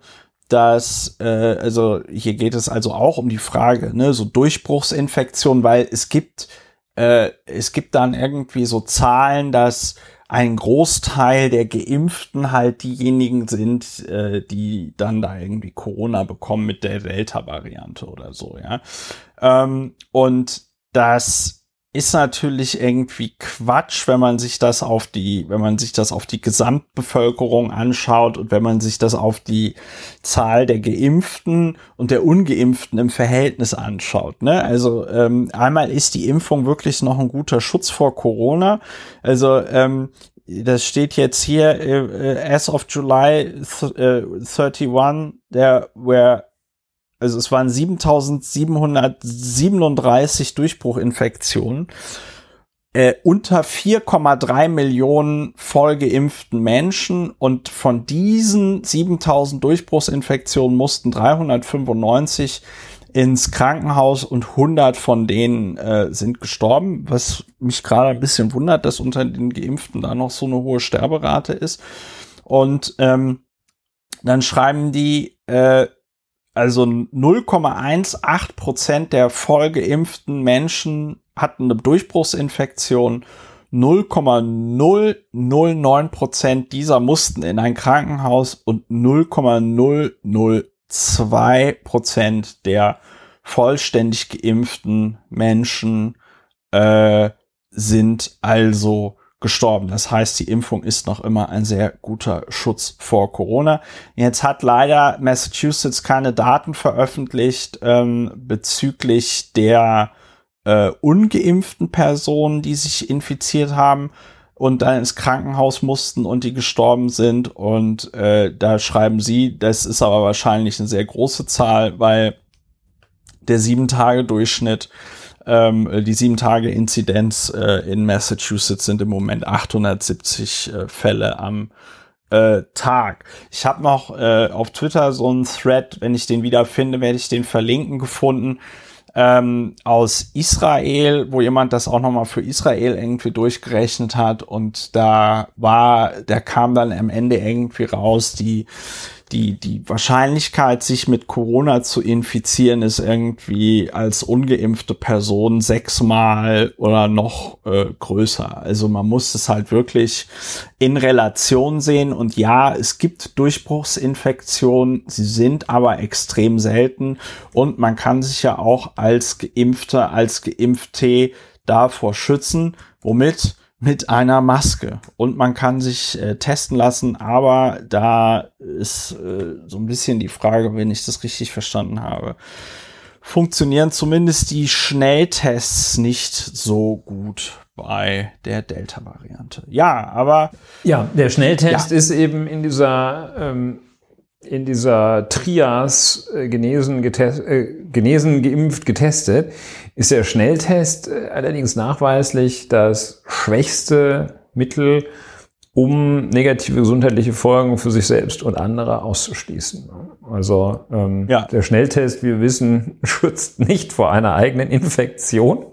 dass, äh, also hier geht es also auch um die Frage, ne, so Durchbruchsinfektion, weil es gibt, äh, es gibt dann irgendwie so Zahlen, dass ein Großteil der Geimpften halt diejenigen sind, äh, die dann da irgendwie Corona bekommen mit der Delta-Variante oder so, ja. Ähm, und das ist natürlich irgendwie Quatsch, wenn man sich das auf die, wenn man sich das auf die Gesamtbevölkerung anschaut und wenn man sich das auf die Zahl der Geimpften und der Ungeimpften im Verhältnis anschaut. Ne? Also ähm, einmal ist die Impfung wirklich noch ein guter Schutz vor Corona. Also ähm, das steht jetzt hier äh, as of July äh, 31, there were also es waren 7737 Durchbruchinfektionen äh, unter 4,3 Millionen vollgeimpften Menschen und von diesen 7000 Durchbruchsinfektionen mussten 395 ins Krankenhaus und 100 von denen äh, sind gestorben, was mich gerade ein bisschen wundert, dass unter den Geimpften da noch so eine hohe Sterberate ist. Und ähm, dann schreiben die, äh, also 0,18 Prozent der vollgeimpften Menschen hatten eine Durchbruchsinfektion. 0,009 Prozent dieser mussten in ein Krankenhaus und 0,002 Prozent der vollständig geimpften Menschen äh, sind also gestorben. Das heißt, die Impfung ist noch immer ein sehr guter Schutz vor Corona. Jetzt hat leider Massachusetts keine Daten veröffentlicht ähm, bezüglich der äh, ungeimpften Personen, die sich infiziert haben und dann ins Krankenhaus mussten und die gestorben sind. Und äh, da schreiben sie, das ist aber wahrscheinlich eine sehr große Zahl, weil der Sieben-Tage-Durchschnitt ähm, die sieben Tage Inzidenz äh, in Massachusetts sind im Moment 870 äh, Fälle am äh, Tag. Ich habe noch äh, auf Twitter so einen Thread, wenn ich den wieder finde, werde ich den verlinken gefunden ähm, aus Israel, wo jemand das auch nochmal für Israel irgendwie durchgerechnet hat und da war, der kam dann am Ende irgendwie raus, die die, die Wahrscheinlichkeit, sich mit Corona zu infizieren, ist irgendwie als ungeimpfte Person sechsmal oder noch äh, größer. Also man muss es halt wirklich in Relation sehen. Und ja, es gibt Durchbruchsinfektionen, sie sind aber extrem selten. Und man kann sich ja auch als Geimpfte, als Geimpfte davor schützen. Womit? Mit einer Maske und man kann sich äh, testen lassen, aber da ist äh, so ein bisschen die Frage, wenn ich das richtig verstanden habe, funktionieren zumindest die Schnelltests nicht so gut bei der Delta-Variante. Ja, aber ja, der Schnelltest ja. ist eben in dieser ähm, in dieser Trias äh, genesen, äh, genesen, geimpft, getestet, ist der Schnelltest äh, allerdings nachweislich das schwächste Mittel, um negative gesundheitliche Folgen für sich selbst und andere auszuschließen. Also ähm, ja. der Schnelltest, wir wissen, *laughs* schützt nicht vor einer eigenen Infektion.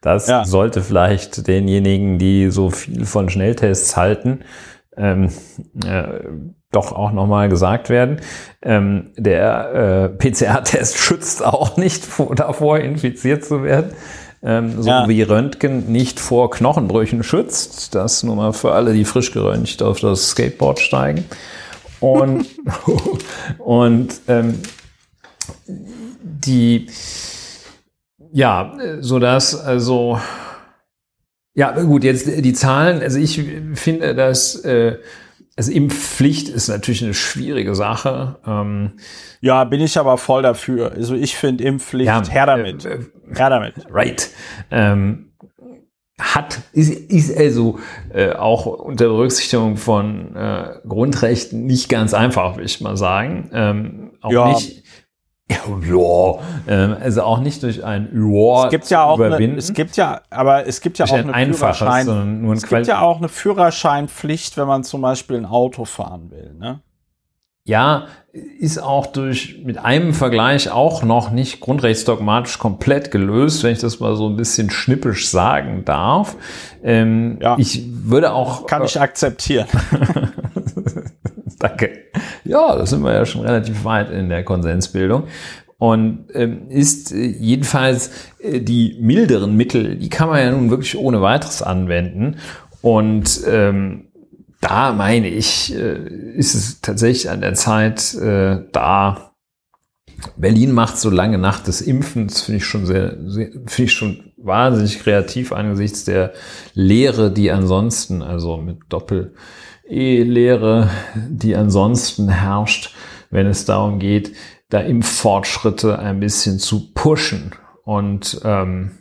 Das ja. sollte vielleicht denjenigen, die so viel von Schnelltests halten, ähm, äh, doch auch nochmal gesagt werden. Ähm, der äh, PCR-Test *laughs* schützt auch nicht vor, davor, infiziert zu werden. Ähm, so ja. wie Röntgen nicht vor Knochenbrüchen schützt. Das nur mal für alle, die frisch geröntgt auf das Skateboard steigen. Und, *laughs* und ähm, die, ja, so dass also, ja, gut, jetzt die Zahlen, also ich finde, dass äh, also Impfpflicht ist natürlich eine schwierige Sache. Ähm, ja, bin ich aber voll dafür. Also ich finde Impfpflicht, ja, her damit. Äh, her damit. Right. Ähm, hat, ist, ist also äh, auch unter Berücksichtigung von äh, Grundrechten nicht ganz einfach, will ich mal sagen. Ähm, auch ja. nicht *laughs* ja, ja, also auch nicht durch ein Ja es gibt ja auch überwinden. Eine, es gibt ja, aber es gibt ja auch eine Führerschein, ein es gibt ja auch eine Führerscheinpflicht, wenn man zum Beispiel ein Auto fahren will, ne? Ja, ist auch durch mit einem Vergleich auch noch nicht grundrechtsdogmatisch komplett gelöst, wenn ich das mal so ein bisschen schnippisch sagen darf. Ähm, ja. Ich würde auch kann ich akzeptieren. *laughs* Danke. Ja, da sind wir ja schon relativ weit in der Konsensbildung. Und ähm, ist äh, jedenfalls äh, die milderen Mittel, die kann man ja nun wirklich ohne weiteres anwenden. Und ähm, da meine ich, äh, ist es tatsächlich an der Zeit, äh, da Berlin macht so lange Nacht des Impfens, finde ich schon sehr, sehr finde ich schon wahnsinnig kreativ angesichts der Lehre, die ansonsten, also mit Doppel, E-Lehre, die ansonsten herrscht, wenn es darum geht, da Impffortschritte ein bisschen zu pushen. Und ähm,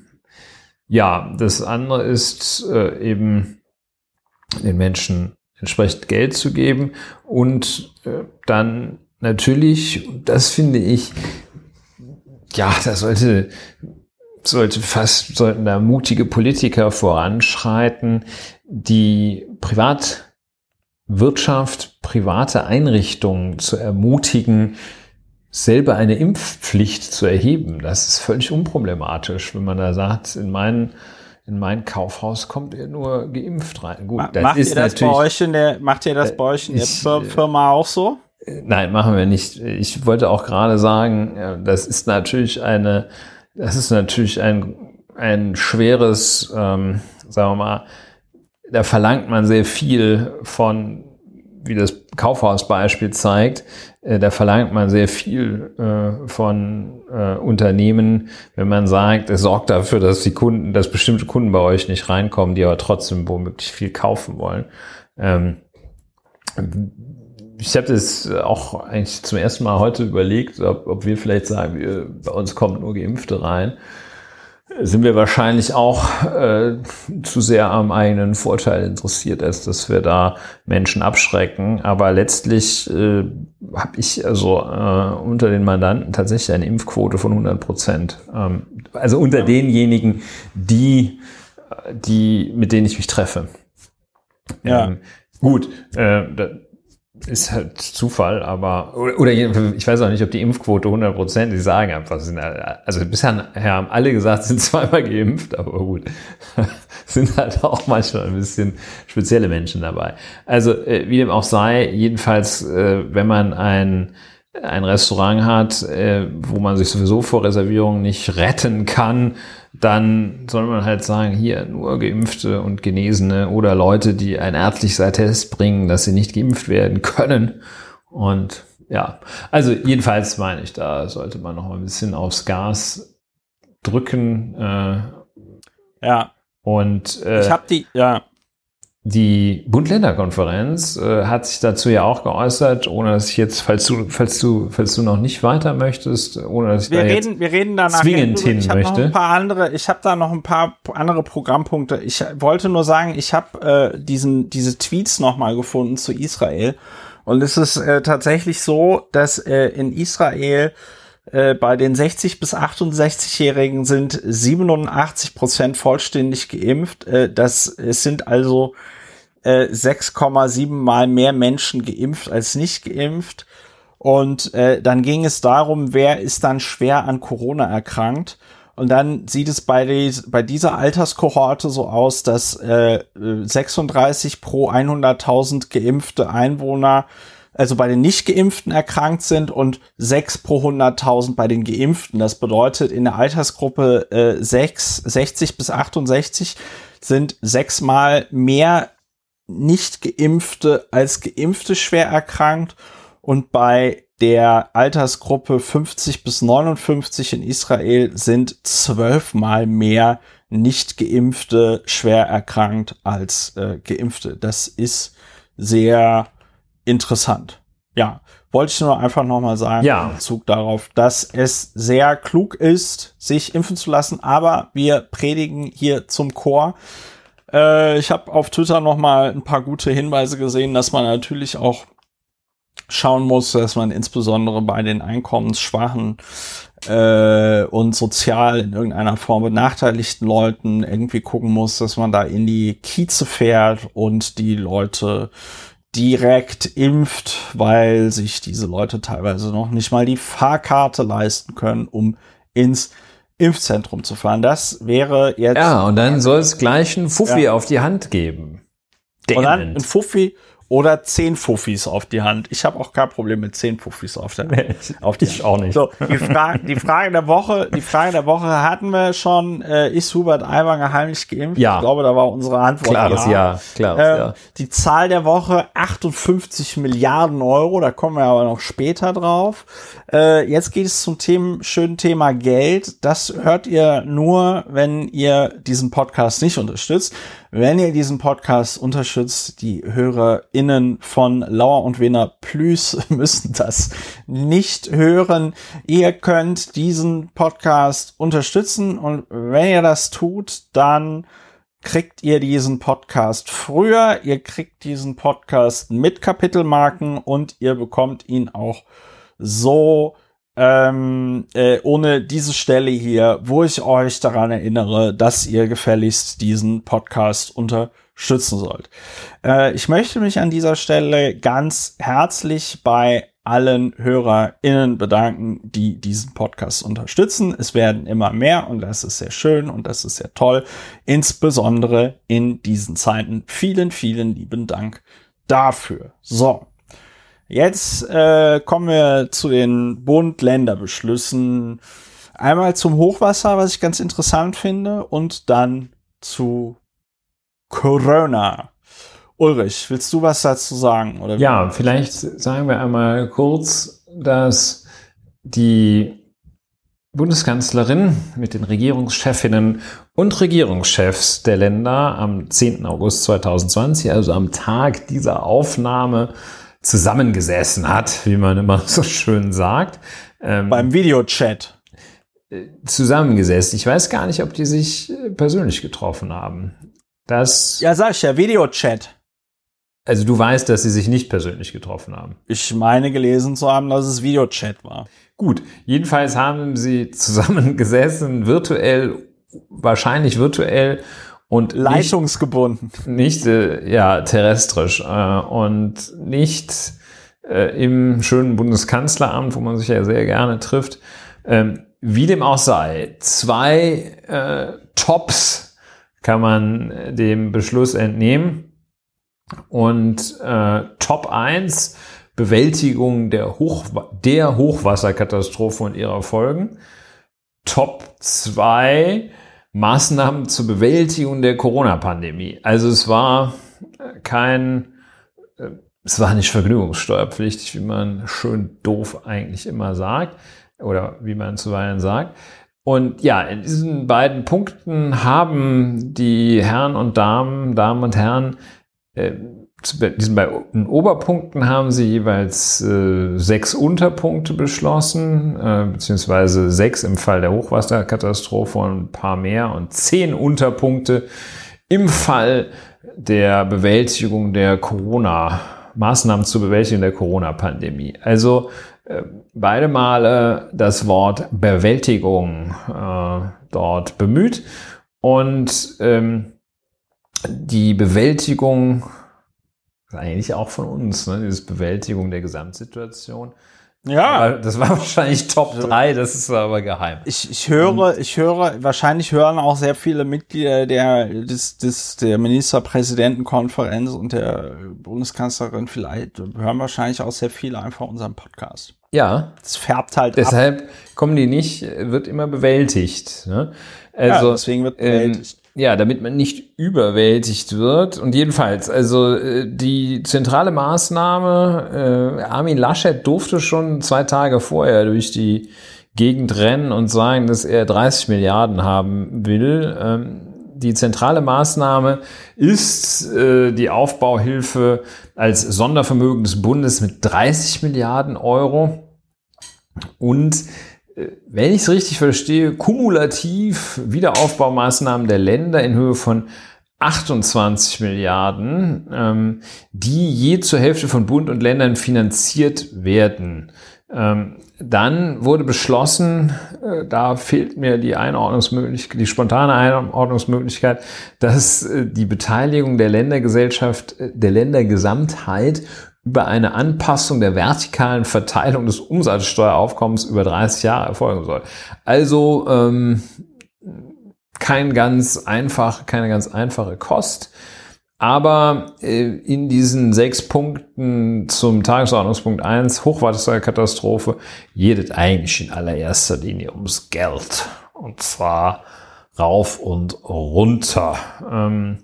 ja, das andere ist äh, eben den Menschen entsprechend Geld zu geben und äh, dann natürlich, das finde ich, ja, da sollte sollte fast sollten da mutige Politiker voranschreiten, die privat Wirtschaft, private Einrichtungen zu ermutigen, selber eine Impfpflicht zu erheben. Das ist völlig unproblematisch, wenn man da sagt, in meinen in mein Kaufhaus kommt ihr nur geimpft rein. Gut, das macht ist ihr das bei euch in der, macht ihr das bei euch in der Firma auch so? Nein, machen wir nicht. Ich wollte auch gerade sagen, das ist natürlich eine, das ist natürlich ein, ein schweres, ähm, sagen wir mal, da verlangt man sehr viel von, wie das Kaufhausbeispiel zeigt, äh, da verlangt man sehr viel äh, von äh, Unternehmen, wenn man sagt, es sorgt dafür, dass die Kunden, dass bestimmte Kunden bei euch nicht reinkommen, die aber trotzdem womöglich viel kaufen wollen. Ähm, ich habe das auch eigentlich zum ersten Mal heute überlegt, ob, ob wir vielleicht sagen, wir, bei uns kommen nur Geimpfte rein sind wir wahrscheinlich auch äh, zu sehr am eigenen Vorteil interessiert, als dass wir da Menschen abschrecken. Aber letztlich äh, habe ich also äh, unter den Mandanten tatsächlich eine Impfquote von 100 Prozent. Ähm, also unter ja. denjenigen, die, die, mit denen ich mich treffe. Ja. Ähm, gut, äh, ist halt Zufall, aber oder ich weiß auch nicht, ob die Impfquote 100 Prozent, die sagen einfach, sind, also bisher haben alle gesagt, sind zweimal geimpft, aber gut, *laughs* sind halt auch manchmal ein bisschen spezielle Menschen dabei. Also äh, wie dem auch sei, jedenfalls, äh, wenn man ein ein Restaurant hat, äh, wo man sich sowieso vor Reservierungen nicht retten kann, dann soll man halt sagen, hier nur Geimpfte und Genesene oder Leute, die ein ärztlicher Test bringen, dass sie nicht geimpft werden können. Und ja, also jedenfalls meine ich, da sollte man noch ein bisschen aufs Gas drücken. Äh, ja. Und äh, ich habe die, ja. Die Bund-Länder-Konferenz äh, hat sich dazu ja auch geäußert, ohne dass ich jetzt, falls du, falls du, falls du noch nicht weiter möchtest, ohne dass ich wir da reden, jetzt wir reden danach zwingend hin ich möchte. Noch ein paar andere, ich habe da noch ein paar andere Programmpunkte. Ich wollte nur sagen, ich habe äh, diesen diese Tweets noch mal gefunden zu Israel und es ist äh, tatsächlich so, dass äh, in Israel äh, bei den 60 bis 68-Jährigen sind 87 Prozent vollständig geimpft. Äh, das es sind also äh, 6,7 mal mehr Menschen geimpft als nicht geimpft. Und äh, dann ging es darum, wer ist dann schwer an Corona erkrankt. Und dann sieht es bei, die, bei dieser Alterskohorte so aus, dass äh, 36 pro 100.000 geimpfte Einwohner, also bei den nicht geimpften erkrankt sind und 6 pro 100.000 bei den geimpften. Das bedeutet, in der Altersgruppe äh, 6, 60 bis 68 sind sechsmal mehr nicht geimpfte als geimpfte schwer erkrankt und bei der Altersgruppe 50 bis 59 in Israel sind zwölfmal mehr nicht geimpfte schwer erkrankt als äh, geimpfte. Das ist sehr interessant. Ja, wollte ich nur einfach nochmal sagen, ja. in Bezug darauf, dass es sehr klug ist, sich impfen zu lassen, aber wir predigen hier zum Chor. Äh, ich habe auf Twitter nochmal ein paar gute Hinweise gesehen, dass man natürlich auch schauen muss, dass man insbesondere bei den Einkommensschwachen äh, und sozial in irgendeiner Form benachteiligten Leuten irgendwie gucken muss, dass man da in die Kieze fährt und die Leute direkt impft, weil sich diese Leute teilweise noch nicht mal die Fahrkarte leisten können, um ins Impfzentrum zu fahren. Das wäre jetzt. Ja, und dann soll es gleich ein Fuffi ja. auf die Hand geben. Dämend. Und dann ein Fuffi oder zehn Fuffis auf die Hand. Ich habe auch kein Problem mit zehn Fuffis auf der nee, *laughs* auf die ich auch nicht. So, die, Fra die Frage der Woche, die Frage der Woche hatten wir schon. Äh, ist Hubert Aiwanger heimlich geimpft? Ja. Ich glaube, da war unsere Antwort klares ja. Ja. Klares äh, ja. Die Zahl der Woche 58 Milliarden Euro. Da kommen wir aber noch später drauf. Äh, jetzt geht es zum Themen, schönen Thema Geld. Das hört ihr nur, wenn ihr diesen Podcast nicht unterstützt. Wenn ihr diesen Podcast unterstützt, die HörerInnen von Lauer und Wener Plus *laughs* müssen das nicht hören. Ihr könnt diesen Podcast unterstützen und wenn ihr das tut, dann kriegt ihr diesen Podcast früher, ihr kriegt diesen Podcast mit Kapitelmarken und ihr bekommt ihn auch so ähm, äh, ohne diese Stelle hier, wo ich euch daran erinnere, dass ihr gefälligst diesen Podcast unterstützen sollt. Äh, ich möchte mich an dieser Stelle ganz herzlich bei allen HörerInnen bedanken, die diesen Podcast unterstützen. Es werden immer mehr und das ist sehr schön und das ist sehr toll. Insbesondere in diesen Zeiten. Vielen, vielen lieben Dank dafür. So. Jetzt äh, kommen wir zu den Bund-Länder-Beschlüssen. Einmal zum Hochwasser, was ich ganz interessant finde, und dann zu Corona. Ulrich, willst du was dazu sagen? Oder ja, vielleicht sagen wir einmal kurz, dass die Bundeskanzlerin mit den Regierungschefinnen und Regierungschefs der Länder am 10. August 2020, also am Tag dieser Aufnahme, zusammengesessen hat, wie man immer *laughs* so schön sagt. Ähm, Beim Videochat. Äh, zusammengesessen. Ich weiß gar nicht, ob die sich äh, persönlich getroffen haben. Das. Ja, sag ich ja, Videochat. Also du weißt, dass sie sich nicht persönlich getroffen haben. Ich meine gelesen zu haben, dass es Videochat war. Gut, jedenfalls haben sie zusammengesessen, virtuell, wahrscheinlich virtuell und leitungsgebunden. Nicht, nicht äh, ja terrestrisch äh, und nicht äh, im schönen Bundeskanzleramt, wo man sich ja sehr gerne trifft. Ähm, wie dem auch sei, zwei äh, Tops kann man dem Beschluss entnehmen. Und äh, Top 1, Bewältigung der, Hoch der Hochwasserkatastrophe und ihrer Folgen. Top 2, Maßnahmen zur Bewältigung der Corona-Pandemie. Also es war kein, äh, es war nicht vergnügungssteuerpflichtig, wie man schön doof eigentlich immer sagt oder wie man zuweilen sagt. Und ja, in diesen beiden Punkten haben die Herren und Damen, Damen und Herren, äh, diesen beiden Oberpunkten haben sie jeweils äh, sechs Unterpunkte beschlossen, äh, beziehungsweise sechs im Fall der Hochwasserkatastrophe und ein paar mehr und zehn Unterpunkte im Fall der Bewältigung der Corona, Maßnahmen zur Bewältigung der Corona-Pandemie. Also äh, beide Male das Wort Bewältigung äh, dort bemüht und ähm, die Bewältigung eigentlich auch von uns, ne, diese Bewältigung der Gesamtsituation. Ja. Das war *laughs* wahrscheinlich Top 3, das ist aber geheim. Ich, ich höre, ich höre, wahrscheinlich hören auch sehr viele Mitglieder der, des, des, der Ministerpräsidentenkonferenz und der Bundeskanzlerin vielleicht, hören wahrscheinlich auch sehr viele einfach unseren Podcast. Ja. Das färbt halt Deshalb ab. kommen die nicht, wird immer bewältigt. Ne? Also, ja, deswegen wird ähm, bewältigt. Ähm, ja, damit man nicht überwältigt wird. Und jedenfalls, also äh, die zentrale Maßnahme, äh, Armin Laschet durfte schon zwei Tage vorher durch die Gegend rennen und sagen, dass er 30 Milliarden haben will. Ähm, die zentrale Maßnahme ist äh, die Aufbauhilfe als Sondervermögen des Bundes mit 30 Milliarden Euro. Und wenn ich es richtig verstehe, kumulativ Wiederaufbaumaßnahmen der Länder in Höhe von 28 Milliarden, ähm, die je zur Hälfte von Bund und Ländern finanziert werden. Ähm, dann wurde beschlossen, äh, da fehlt mir die Einordnungsmöglichkeit, die spontane Einordnungsmöglichkeit, dass äh, die Beteiligung der Ländergesellschaft, äh, der Ländergesamtheit über eine Anpassung der vertikalen Verteilung des Umsatzsteueraufkommens über 30 Jahre erfolgen soll. Also ähm, kein ganz einfach, keine ganz einfache Kost. Aber äh, in diesen sechs Punkten zum Tagesordnungspunkt 1, Hochwasserkatastrophe, geht eigentlich in allererster Linie ums Geld. Und zwar rauf und runter. Ähm,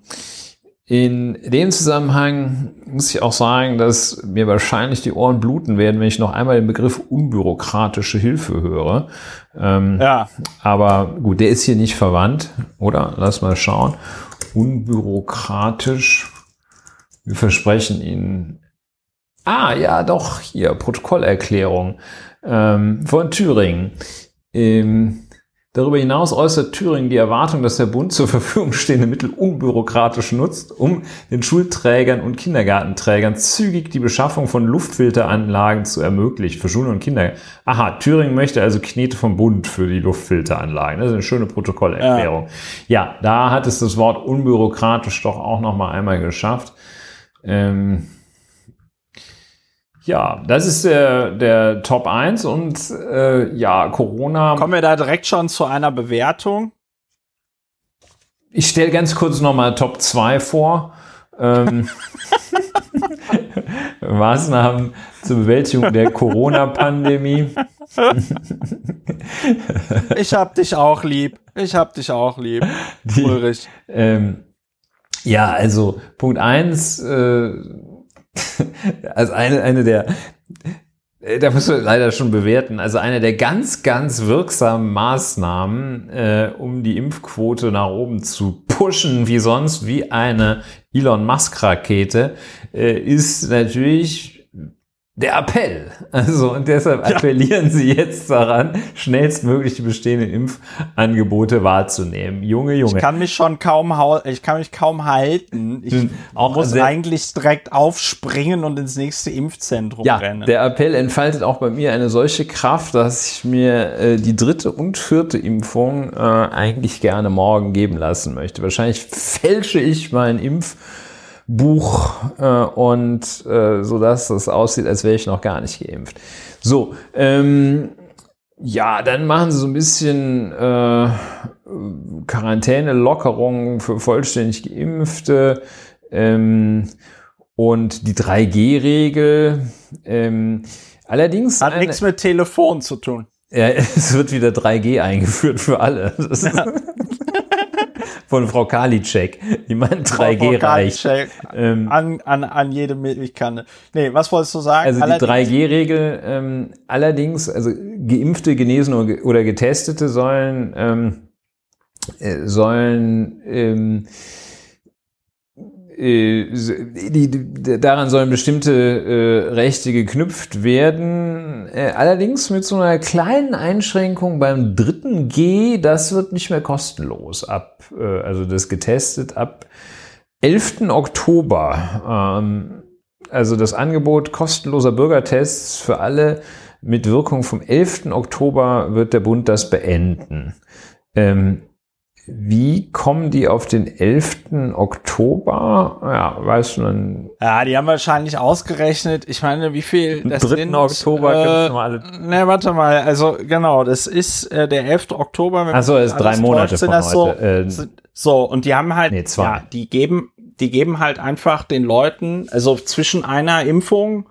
in dem Zusammenhang muss ich auch sagen, dass mir wahrscheinlich die Ohren bluten werden, wenn ich noch einmal den Begriff unbürokratische Hilfe höre. Ähm, ja. Aber gut, der ist hier nicht verwandt, oder? Lass mal schauen. Unbürokratisch. Wir versprechen Ihnen. Ah, ja, doch, hier, Protokollerklärung ähm, von Thüringen. Ähm, Darüber hinaus äußert Thüringen die Erwartung, dass der Bund zur Verfügung stehende Mittel unbürokratisch nutzt, um den Schulträgern und Kindergartenträgern zügig die Beschaffung von Luftfilteranlagen zu ermöglichen für Schulen und Kinder. Aha, Thüringen möchte also Knete vom Bund für die Luftfilteranlagen. Das ist eine schöne Protokollerklärung. Ja, ja da hat es das Wort unbürokratisch doch auch noch mal einmal geschafft. Ähm ja, das ist der, der Top 1 und äh, ja, Corona. Kommen wir da direkt schon zu einer Bewertung? Ich stelle ganz kurz nochmal Top 2 vor. Ähm, *laughs* Maßnahmen zur Bewältigung der Corona-Pandemie. *laughs* ich hab dich auch lieb. Ich hab dich auch lieb, Die, Ulrich. Ähm, ja, also Punkt 1, äh, *laughs* also eine, eine der, äh, da müssen wir leider schon bewerten. Also eine der ganz, ganz wirksamen Maßnahmen, äh, um die Impfquote nach oben zu pushen, wie sonst, wie eine Elon Musk-Rakete, äh, ist natürlich der Appell. Also und deshalb *laughs* ja. appellieren Sie jetzt daran, schnellstmöglich die bestehenden Impfangebote wahrzunehmen. Junge, Junge. Ich kann mich schon kaum ich kann mich kaum halten. Ich auch muss eigentlich direkt aufspringen und ins nächste Impfzentrum ja, rennen. Der Appell entfaltet auch bei mir eine solche Kraft, dass ich mir äh, die dritte und vierte Impfung äh, eigentlich gerne morgen geben lassen möchte. Wahrscheinlich fälsche ich meinen Impf Buch äh, und äh, so dass das aussieht, als wäre ich noch gar nicht geimpft. So, ähm, ja, dann machen sie so ein bisschen äh, Quarantäne-Lockerungen für vollständig Geimpfte ähm, und die 3G-Regel. Ähm, allerdings hat nichts mit Telefon zu tun. Ja, *laughs* es wird wieder 3G eingeführt für alle. Ja. *laughs* *laughs* von Frau Karliczek. Die meint 3G reicht. Ähm, an, an, an jede Milchkanne. Nee, was wolltest du sagen? Also die 3G-Regel, ähm, allerdings, also Geimpfte, Genesene oder Getestete sollen, ähm, äh, sollen ähm, äh, die, die, daran sollen bestimmte äh, Rechte geknüpft werden. Äh, allerdings mit so einer kleinen Einschränkung beim dritten G, das wird nicht mehr kostenlos ab, äh, also das getestet ab 11. Oktober. Ähm, also das Angebot kostenloser Bürgertests für alle mit Wirkung vom 11. Oktober wird der Bund das beenden. Ähm, wie kommen die auf den 11. Oktober? Ja, weißt du dann. Ja, die haben wahrscheinlich ausgerechnet, ich meine, wie viel das 3. Sind, Oktober äh, gibt's noch alle. Ne, warte mal, also genau, das ist äh, der 11. Oktober. Also ist drei Monate von heute. So, äh, so, und die haben halt, nee, zwei. ja, die geben, die geben halt einfach den Leuten, also zwischen einer Impfung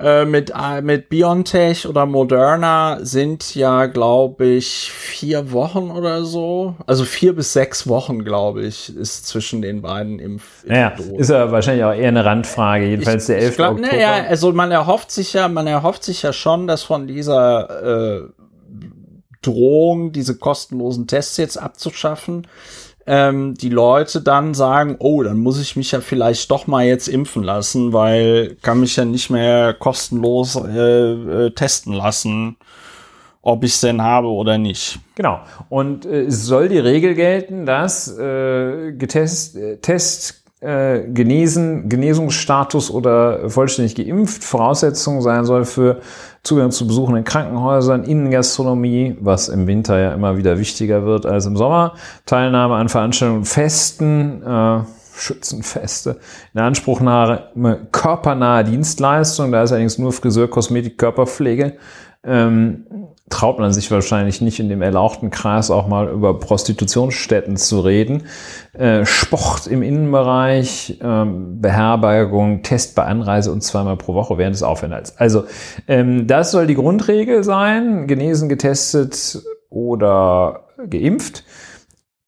äh, mit, äh, mit BioNTech oder Moderna sind ja, glaube ich, vier Wochen oder so. Also vier bis sechs Wochen, glaube ich, ist zwischen den beiden Impf. Naja, ist ja wahrscheinlich auch eher eine Randfrage. Jedenfalls ich, der 11. Ich glaub, Oktober. Naja, also man erhofft sich ja, man erhofft sich ja schon, dass von dieser äh, Drohung, diese kostenlosen Tests jetzt abzuschaffen, ähm, die Leute dann sagen, oh, dann muss ich mich ja vielleicht doch mal jetzt impfen lassen, weil kann mich ja nicht mehr kostenlos äh, äh, testen lassen, ob ich es denn habe oder nicht. Genau. Und äh, soll die Regel gelten, dass äh, getest, äh, Test äh, genesen, Genesungsstatus oder vollständig geimpft Voraussetzung sein soll für Zugang zu Besuchen in Krankenhäusern, Innengastronomie, was im Winter ja immer wieder wichtiger wird als im Sommer, Teilnahme an Veranstaltungen, Festen, äh, Schützenfeste, in Anspruchnahme körpernahe Dienstleistungen, da ist allerdings nur Friseur, Kosmetik, Körperpflege, ähm, traut man sich wahrscheinlich nicht in dem erlauchten Kreis auch mal über Prostitutionsstätten zu reden. Äh, Sport im Innenbereich, ähm, Beherbergung, Test bei Anreise und zweimal pro Woche während des Aufenthalts. Also ähm, das soll die Grundregel sein, genesen, getestet oder geimpft.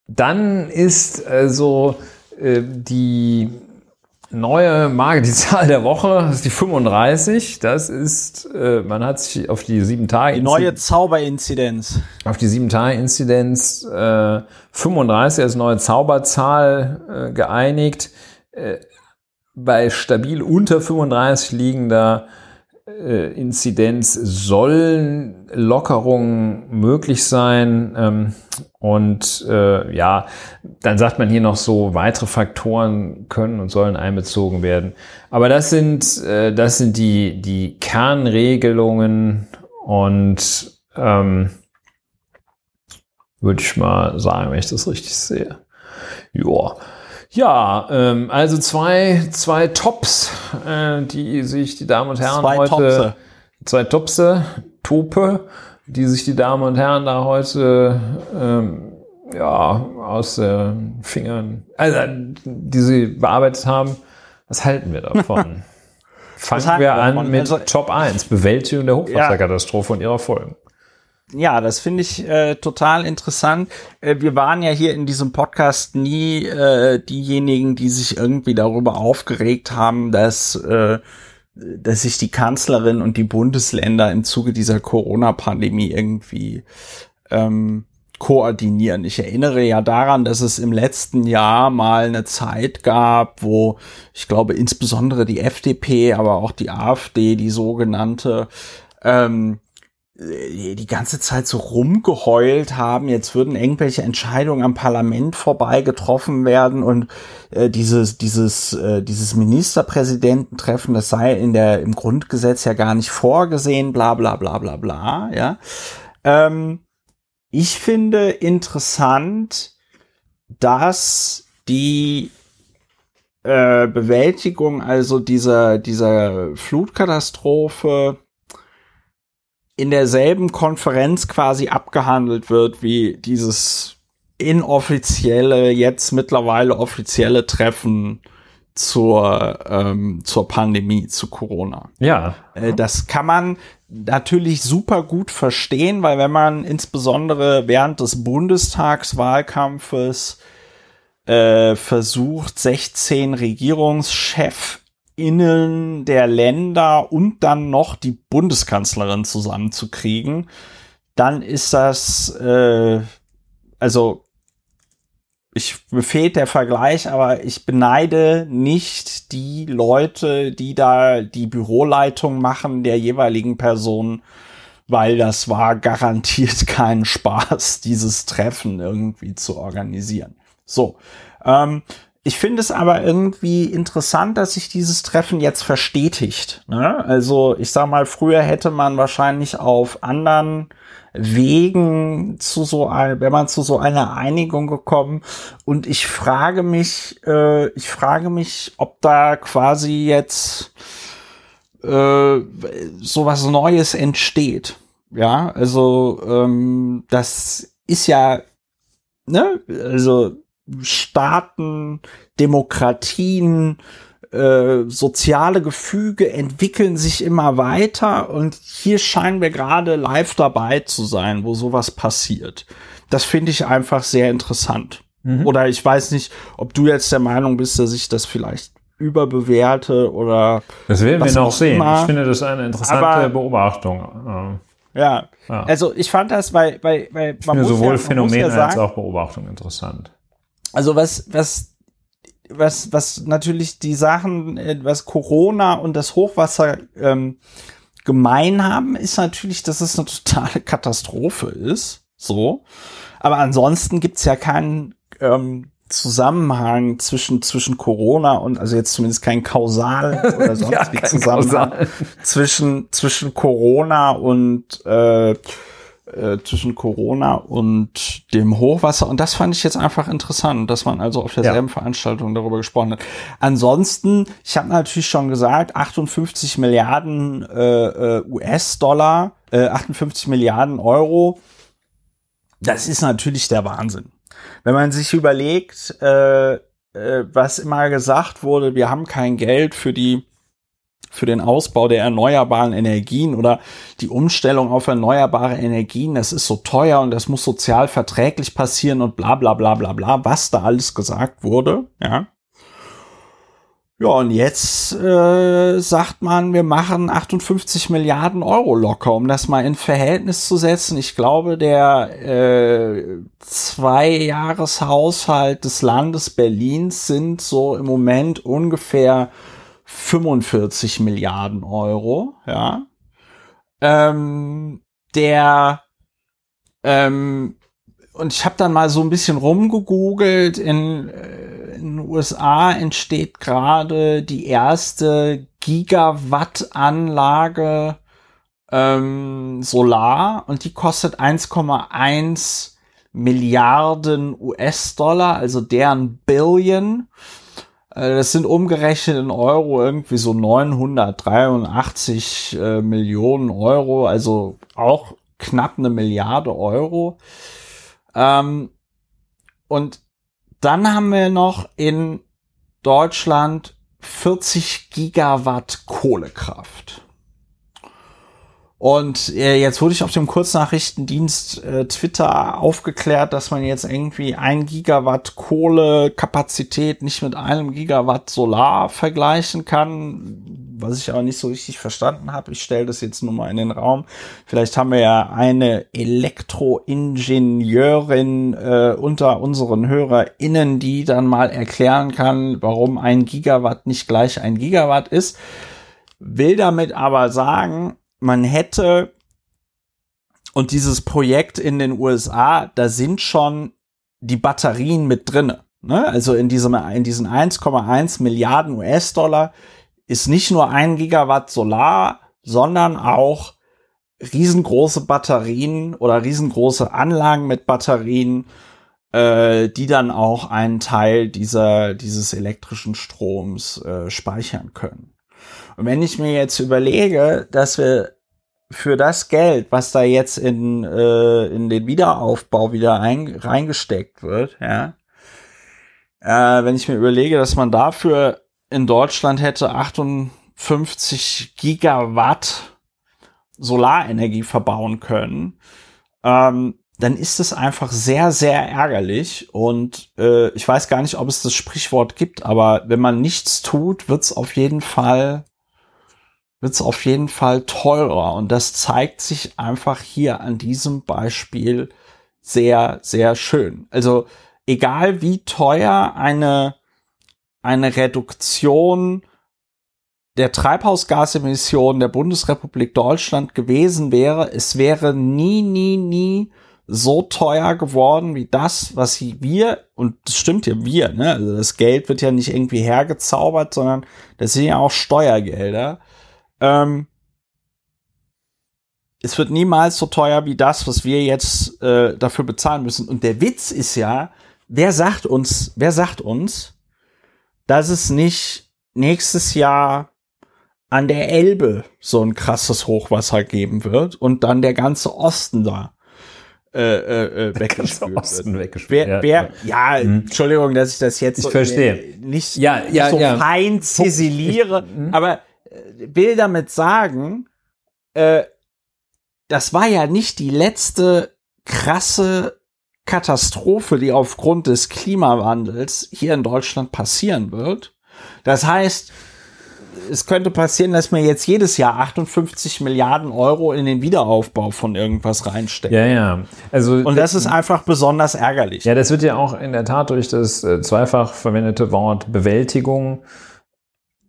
Dann ist also äh, die neue Marke, die *laughs* Zahl der Woche, ist die 35. Das ist, äh, man hat sich auf die sieben Tage. Die neue Zauberinzidenz. Auf die sieben Tage Inzidenz äh, 35 als neue Zauberzahl äh, geeinigt. Äh, bei stabil unter 35 liegender Inzidenz sollen Lockerungen möglich sein. Ähm, und äh, ja, dann sagt man hier noch so, weitere Faktoren können und sollen einbezogen werden. Aber das sind, äh, das sind die, die Kernregelungen und ähm, würde ich mal sagen, wenn ich das richtig sehe. Joa. Ja, ähm, also zwei, zwei Tops, äh, die sich die Damen und Herren zwei heute. Topse. Zwei Topse, Tope, die sich die Damen und Herren da heute ähm, ja, aus den Fingern, also die sie bearbeitet haben. Was halten wir davon? *laughs* Fangen wir an mit also, Top 1, Bewältigung der Hochwasserkatastrophe ja. und ihrer Folgen. Ja, das finde ich äh, total interessant. Äh, wir waren ja hier in diesem Podcast nie äh, diejenigen, die sich irgendwie darüber aufgeregt haben, dass, äh, dass sich die Kanzlerin und die Bundesländer im Zuge dieser Corona-Pandemie irgendwie ähm, koordinieren. Ich erinnere ja daran, dass es im letzten Jahr mal eine Zeit gab, wo ich glaube insbesondere die FDP, aber auch die AfD, die sogenannte, ähm, äh, die ganze Zeit so rumgeheult haben, jetzt würden irgendwelche Entscheidungen am Parlament vorbei getroffen werden und äh, dieses dieses äh, dieses Ministerpräsidententreffen, das sei in der im Grundgesetz ja gar nicht vorgesehen, bla bla bla bla bla, ja. Ähm, ich finde interessant, dass die äh, Bewältigung also dieser dieser Flutkatastrophe in derselben Konferenz quasi abgehandelt wird wie dieses inoffizielle, jetzt mittlerweile offizielle Treffen zur, ähm, zur Pandemie, zu Corona. Ja. Äh, das kann man natürlich super gut verstehen, weil wenn man insbesondere während des Bundestagswahlkampfes äh, versucht, 16 Regierungschefs innen der Länder und dann noch die Bundeskanzlerin zusammenzukriegen, dann ist das, äh, also ich mir fehlt der Vergleich, aber ich beneide nicht die Leute, die da die Büroleitung machen der jeweiligen Person, weil das war garantiert *laughs* kein Spaß, dieses Treffen irgendwie zu organisieren. So, ähm, ich finde es aber irgendwie interessant, dass sich dieses Treffen jetzt verstetigt. Ne? Also ich sag mal, früher hätte man wahrscheinlich auf anderen Wegen zu so ein, wenn man zu so einer Einigung gekommen. Und ich frage mich, äh, ich frage mich, ob da quasi jetzt äh, so was Neues entsteht. Ja, also ähm, das ist ja, ne, also Staaten, Demokratien, äh, soziale Gefüge entwickeln sich immer weiter und hier scheinen wir gerade live dabei zu sein, wo sowas passiert. Das finde ich einfach sehr interessant. Mhm. Oder ich weiß nicht, ob du jetzt der Meinung bist, dass ich das vielleicht überbewerte oder. Das werden wir noch sehen. Immer. Ich finde das eine interessante Aber, Beobachtung. Ja. ja. also ich fand das, weil, weil, weil ich man finde sowohl ja, Phänomen ja als auch Beobachtung interessant. Also was, was was, was natürlich die Sachen, äh, was Corona und das Hochwasser ähm, gemein haben, ist natürlich, dass es eine totale Katastrophe ist. So. Aber ansonsten gibt's ja keinen ähm, Zusammenhang zwischen, zwischen Corona und, also jetzt zumindest kein Kausal *laughs* oder sonst ja, wie Zusammenhang Kausal. zwischen, zwischen Corona und äh, äh, zwischen Corona und dem Hochwasser. Und das fand ich jetzt einfach interessant, dass man also auf derselben ja. Veranstaltung darüber gesprochen hat. Ansonsten, ich habe natürlich schon gesagt, 58 Milliarden äh, äh US-Dollar, äh, 58 Milliarden Euro. Das ist natürlich der Wahnsinn. Wenn man sich überlegt, äh, äh, was immer gesagt wurde, wir haben kein Geld für die für den Ausbau der erneuerbaren Energien oder die Umstellung auf erneuerbare Energien, das ist so teuer und das muss sozial verträglich passieren und bla bla bla bla bla, was da alles gesagt wurde, ja. Ja, und jetzt äh, sagt man, wir machen 58 Milliarden Euro locker, um das mal in Verhältnis zu setzen. Ich glaube, der äh, Zweijahreshaushalt des Landes Berlins sind so im Moment ungefähr 45 Milliarden Euro, ja. Ähm, der ähm, und ich habe dann mal so ein bisschen rumgegoogelt. In, äh, in den USA entsteht gerade die erste Gigawatt-Anlage ähm, Solar und die kostet 1,1 Milliarden US-Dollar, also deren Billion. Äh, das sind umgerechnet in Euro irgendwie so 983 äh, Millionen Euro, also auch knapp eine Milliarde Euro. Ähm, und dann haben wir noch in Deutschland 40 Gigawatt Kohlekraft. Und äh, jetzt wurde ich auf dem Kurznachrichtendienst äh, Twitter aufgeklärt, dass man jetzt irgendwie ein Gigawatt Kohlekapazität nicht mit einem Gigawatt Solar vergleichen kann, was ich aber nicht so richtig verstanden habe. Ich stelle das jetzt nur mal in den Raum. Vielleicht haben wir ja eine Elektroingenieurin äh, unter unseren HörerInnen, die dann mal erklären kann, warum ein Gigawatt nicht gleich ein Gigawatt ist. Will damit aber sagen, man hätte und dieses Projekt in den USA, da sind schon die Batterien mit drinne. Ne? Also in diesem in diesen 1,1 Milliarden US-Dollar ist nicht nur ein Gigawatt Solar, sondern auch riesengroße Batterien oder riesengroße Anlagen mit Batterien, äh, die dann auch einen Teil dieser dieses elektrischen Stroms äh, speichern können. Und wenn ich mir jetzt überlege, dass wir für das Geld, was da jetzt in, äh, in den Wiederaufbau wieder ein, reingesteckt wird, ja, äh, wenn ich mir überlege, dass man dafür in Deutschland hätte 58 Gigawatt Solarenergie verbauen können, ähm, dann ist es einfach sehr, sehr ärgerlich. Und äh, ich weiß gar nicht, ob es das Sprichwort gibt, aber wenn man nichts tut, wird es auf jeden Fall wird es auf jeden Fall teurer. Und das zeigt sich einfach hier an diesem Beispiel sehr, sehr schön. Also egal wie teuer eine, eine Reduktion der Treibhausgasemissionen der Bundesrepublik Deutschland gewesen wäre, es wäre nie, nie, nie so teuer geworden wie das, was wir, und das stimmt ja wir, ne? Also das Geld wird ja nicht irgendwie hergezaubert, sondern das sind ja auch Steuergelder. Ähm, es wird niemals so teuer wie das, was wir jetzt äh, dafür bezahlen müssen. Und der Witz ist ja, wer sagt uns, wer sagt uns, dass es nicht nächstes Jahr an der Elbe so ein krasses Hochwasser geben wird und dann der ganze Osten da äh, äh, äh weggespült Osten weggespült. Wer, wer, ja, mhm. Entschuldigung, dass ich das jetzt ich so verstehe. nicht ja, ja, so ja. fein ziseliere, mhm. aber äh, will damit sagen, äh, das war ja nicht die letzte krasse Katastrophe, die aufgrund des Klimawandels hier in Deutschland passieren wird. Das heißt, es könnte passieren, dass man jetzt jedes Jahr 58 Milliarden Euro in den Wiederaufbau von irgendwas reinsteckt. Ja, ja. Also, und das ist einfach besonders ärgerlich. Ja, das wird ja auch in der Tat durch das äh, zweifach verwendete Wort Bewältigung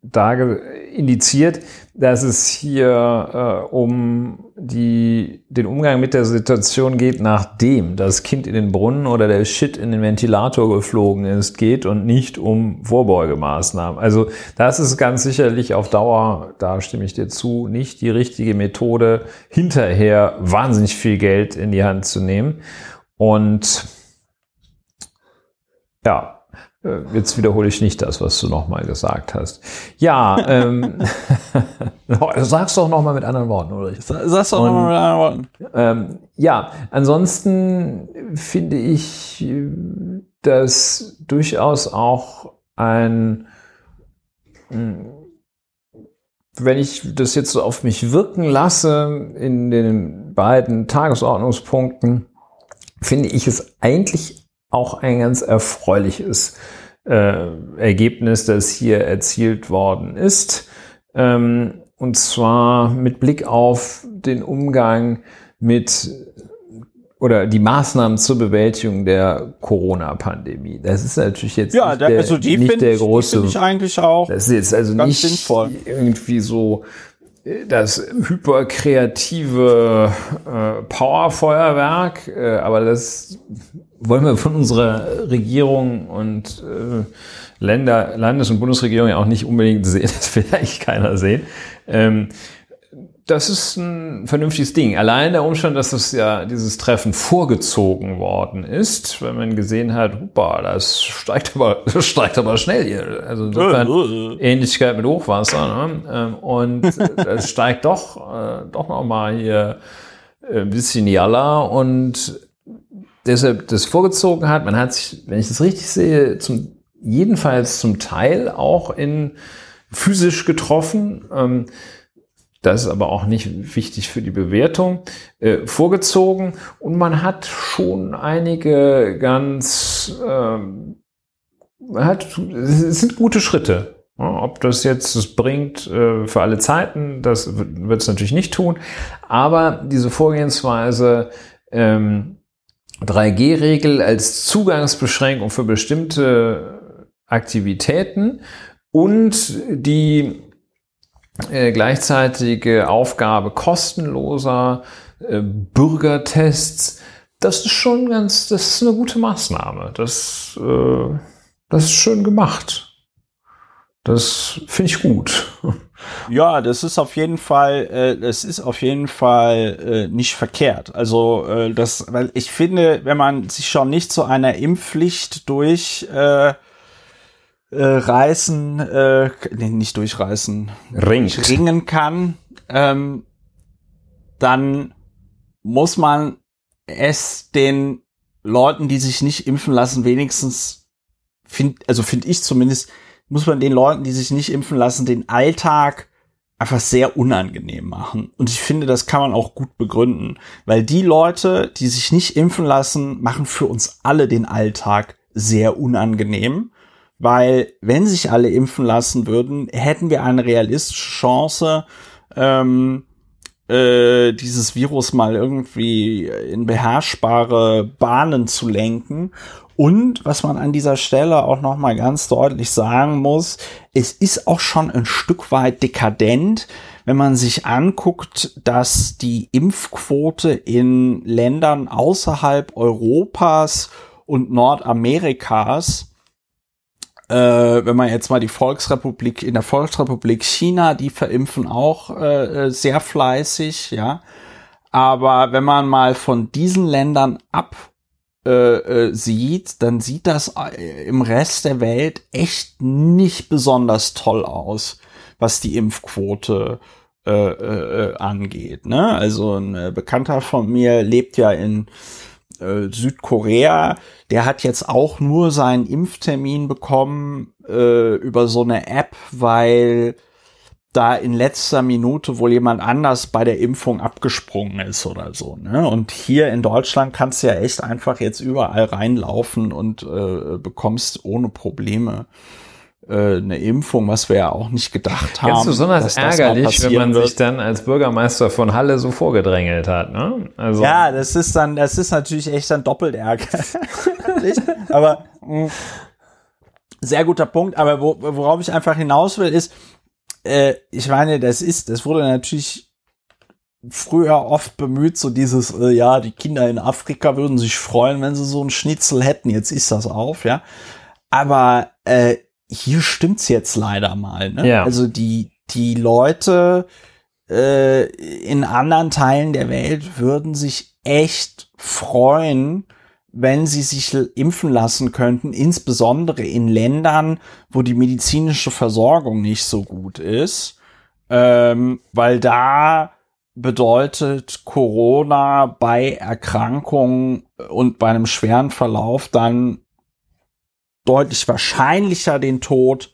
da indiziert, dass es hier äh, um die, den Umgang mit der Situation geht, nachdem das Kind in den Brunnen oder der Shit in den Ventilator geflogen ist, geht und nicht um Vorbeugemaßnahmen. Also das ist ganz sicherlich auf Dauer, da stimme ich dir zu, nicht die richtige Methode, hinterher wahnsinnig viel Geld in die Hand zu nehmen. Und ja, jetzt wiederhole ich nicht das, was du nochmal gesagt hast. Ja, ähm, *laughs* sag's doch nochmal mit anderen Worten, Ulrich. Sag's doch nochmal mit anderen Worten. Ähm, ja, ansonsten finde ich, dass durchaus auch ein, hm, wenn ich das jetzt so auf mich wirken lasse in den beiden Tagesordnungspunkten, finde ich es eigentlich auch ein ganz erfreuliches äh, Ergebnis, das hier erzielt worden ist. Ähm, und zwar mit Blick auf den Umgang mit oder die Maßnahmen zur Bewältigung der Corona-Pandemie. Das ist natürlich jetzt ja, nicht, der, also die nicht der große. Die ich eigentlich auch. Das ist jetzt also nicht sinnvoll. irgendwie so das hyperkreative äh, Powerfeuerwerk, äh, aber das wollen wir von unserer Regierung und äh, Länder, Landes- und Bundesregierung ja auch nicht unbedingt *laughs* sehen, das will eigentlich keiner sehen. Ähm, das ist ein vernünftiges Ding. Allein der Umstand, dass das ja dieses Treffen vorgezogen worden ist, wenn man gesehen hat, hupa, das steigt aber, *laughs* das steigt aber schnell hier. Also insofern Ähnlichkeit mit Hochwasser. Ne? Ähm, und *laughs* das steigt doch, äh, doch noch mal hier ein bisschen Jalla und deshalb das vorgezogen hat. Man hat sich, wenn ich das richtig sehe, zum, jedenfalls zum Teil auch in physisch getroffen. Ähm, das ist aber auch nicht wichtig für die Bewertung, äh, vorgezogen. Und man hat schon einige ganz, ähm, hat, es sind gute Schritte. Ob das jetzt es bringt äh, für alle Zeiten, das wird es natürlich nicht tun. Aber diese Vorgehensweise, ähm, 3G-Regel als Zugangsbeschränkung für bestimmte Aktivitäten und die äh, gleichzeitige Aufgabe kostenloser äh, Bürgertests, das ist schon ganz, das ist eine gute Maßnahme. Das, äh, das ist schön gemacht. Das finde ich gut. *laughs* Ja, das ist auf jeden Fall, äh, das ist auf jeden Fall äh, nicht verkehrt. Also äh, das, weil ich finde, wenn man sich schon nicht zu einer Impfpflicht durch äh, äh, reißen, äh, nee, nicht durchreißen, Ringt. ringen kann, ähm, dann muss man es den Leuten, die sich nicht impfen lassen, wenigstens, find, also finde ich zumindest, muss man den Leuten, die sich nicht impfen lassen, den Alltag einfach sehr unangenehm machen. Und ich finde, das kann man auch gut begründen, weil die Leute, die sich nicht impfen lassen, machen für uns alle den Alltag sehr unangenehm weil wenn sich alle impfen lassen würden, hätten wir eine realistische Chance, ähm, äh, dieses Virus mal irgendwie in beherrschbare Bahnen zu lenken. Und was man an dieser Stelle auch noch mal ganz deutlich sagen muss, es ist auch schon ein Stück weit dekadent, wenn man sich anguckt, dass die Impfquote in Ländern außerhalb Europas und Nordamerikas äh, wenn man jetzt mal die Volksrepublik, in der Volksrepublik China, die verimpfen auch äh, sehr fleißig, ja. Aber wenn man mal von diesen Ländern ab äh, äh, sieht, dann sieht das äh, im Rest der Welt echt nicht besonders toll aus, was die Impfquote äh, äh, angeht. Ne? Also ein Bekannter von mir lebt ja in äh, Südkorea, der hat jetzt auch nur seinen Impftermin bekommen äh, über so eine App, weil da in letzter Minute wohl jemand anders bei der Impfung abgesprungen ist oder so. Ne? Und hier in Deutschland kannst du ja echt einfach jetzt überall reinlaufen und äh, bekommst ohne Probleme eine Impfung, was wir ja auch nicht gedacht haben. Ganz besonders ärgerlich, wenn man wird. sich dann als Bürgermeister von Halle so vorgedrängelt hat. Ne? Also ja, das ist dann, das ist natürlich echt dann doppelt ärgerlich. *laughs* aber mh, hm, sehr guter Punkt. Aber wo, worauf ich einfach hinaus will, ist, äh, ich meine, das ist, das wurde natürlich früher oft bemüht, so dieses, äh, ja, die Kinder in Afrika würden sich freuen, wenn sie so einen Schnitzel hätten. Jetzt ist das auf, ja. Aber äh, hier stimmt's jetzt leider mal. Ne? Ja. Also die, die Leute äh, in anderen Teilen der Welt würden sich echt freuen, wenn sie sich impfen lassen könnten, insbesondere in Ländern, wo die medizinische Versorgung nicht so gut ist, ähm, weil da bedeutet Corona bei Erkrankungen und bei einem schweren Verlauf dann deutlich wahrscheinlicher den Tod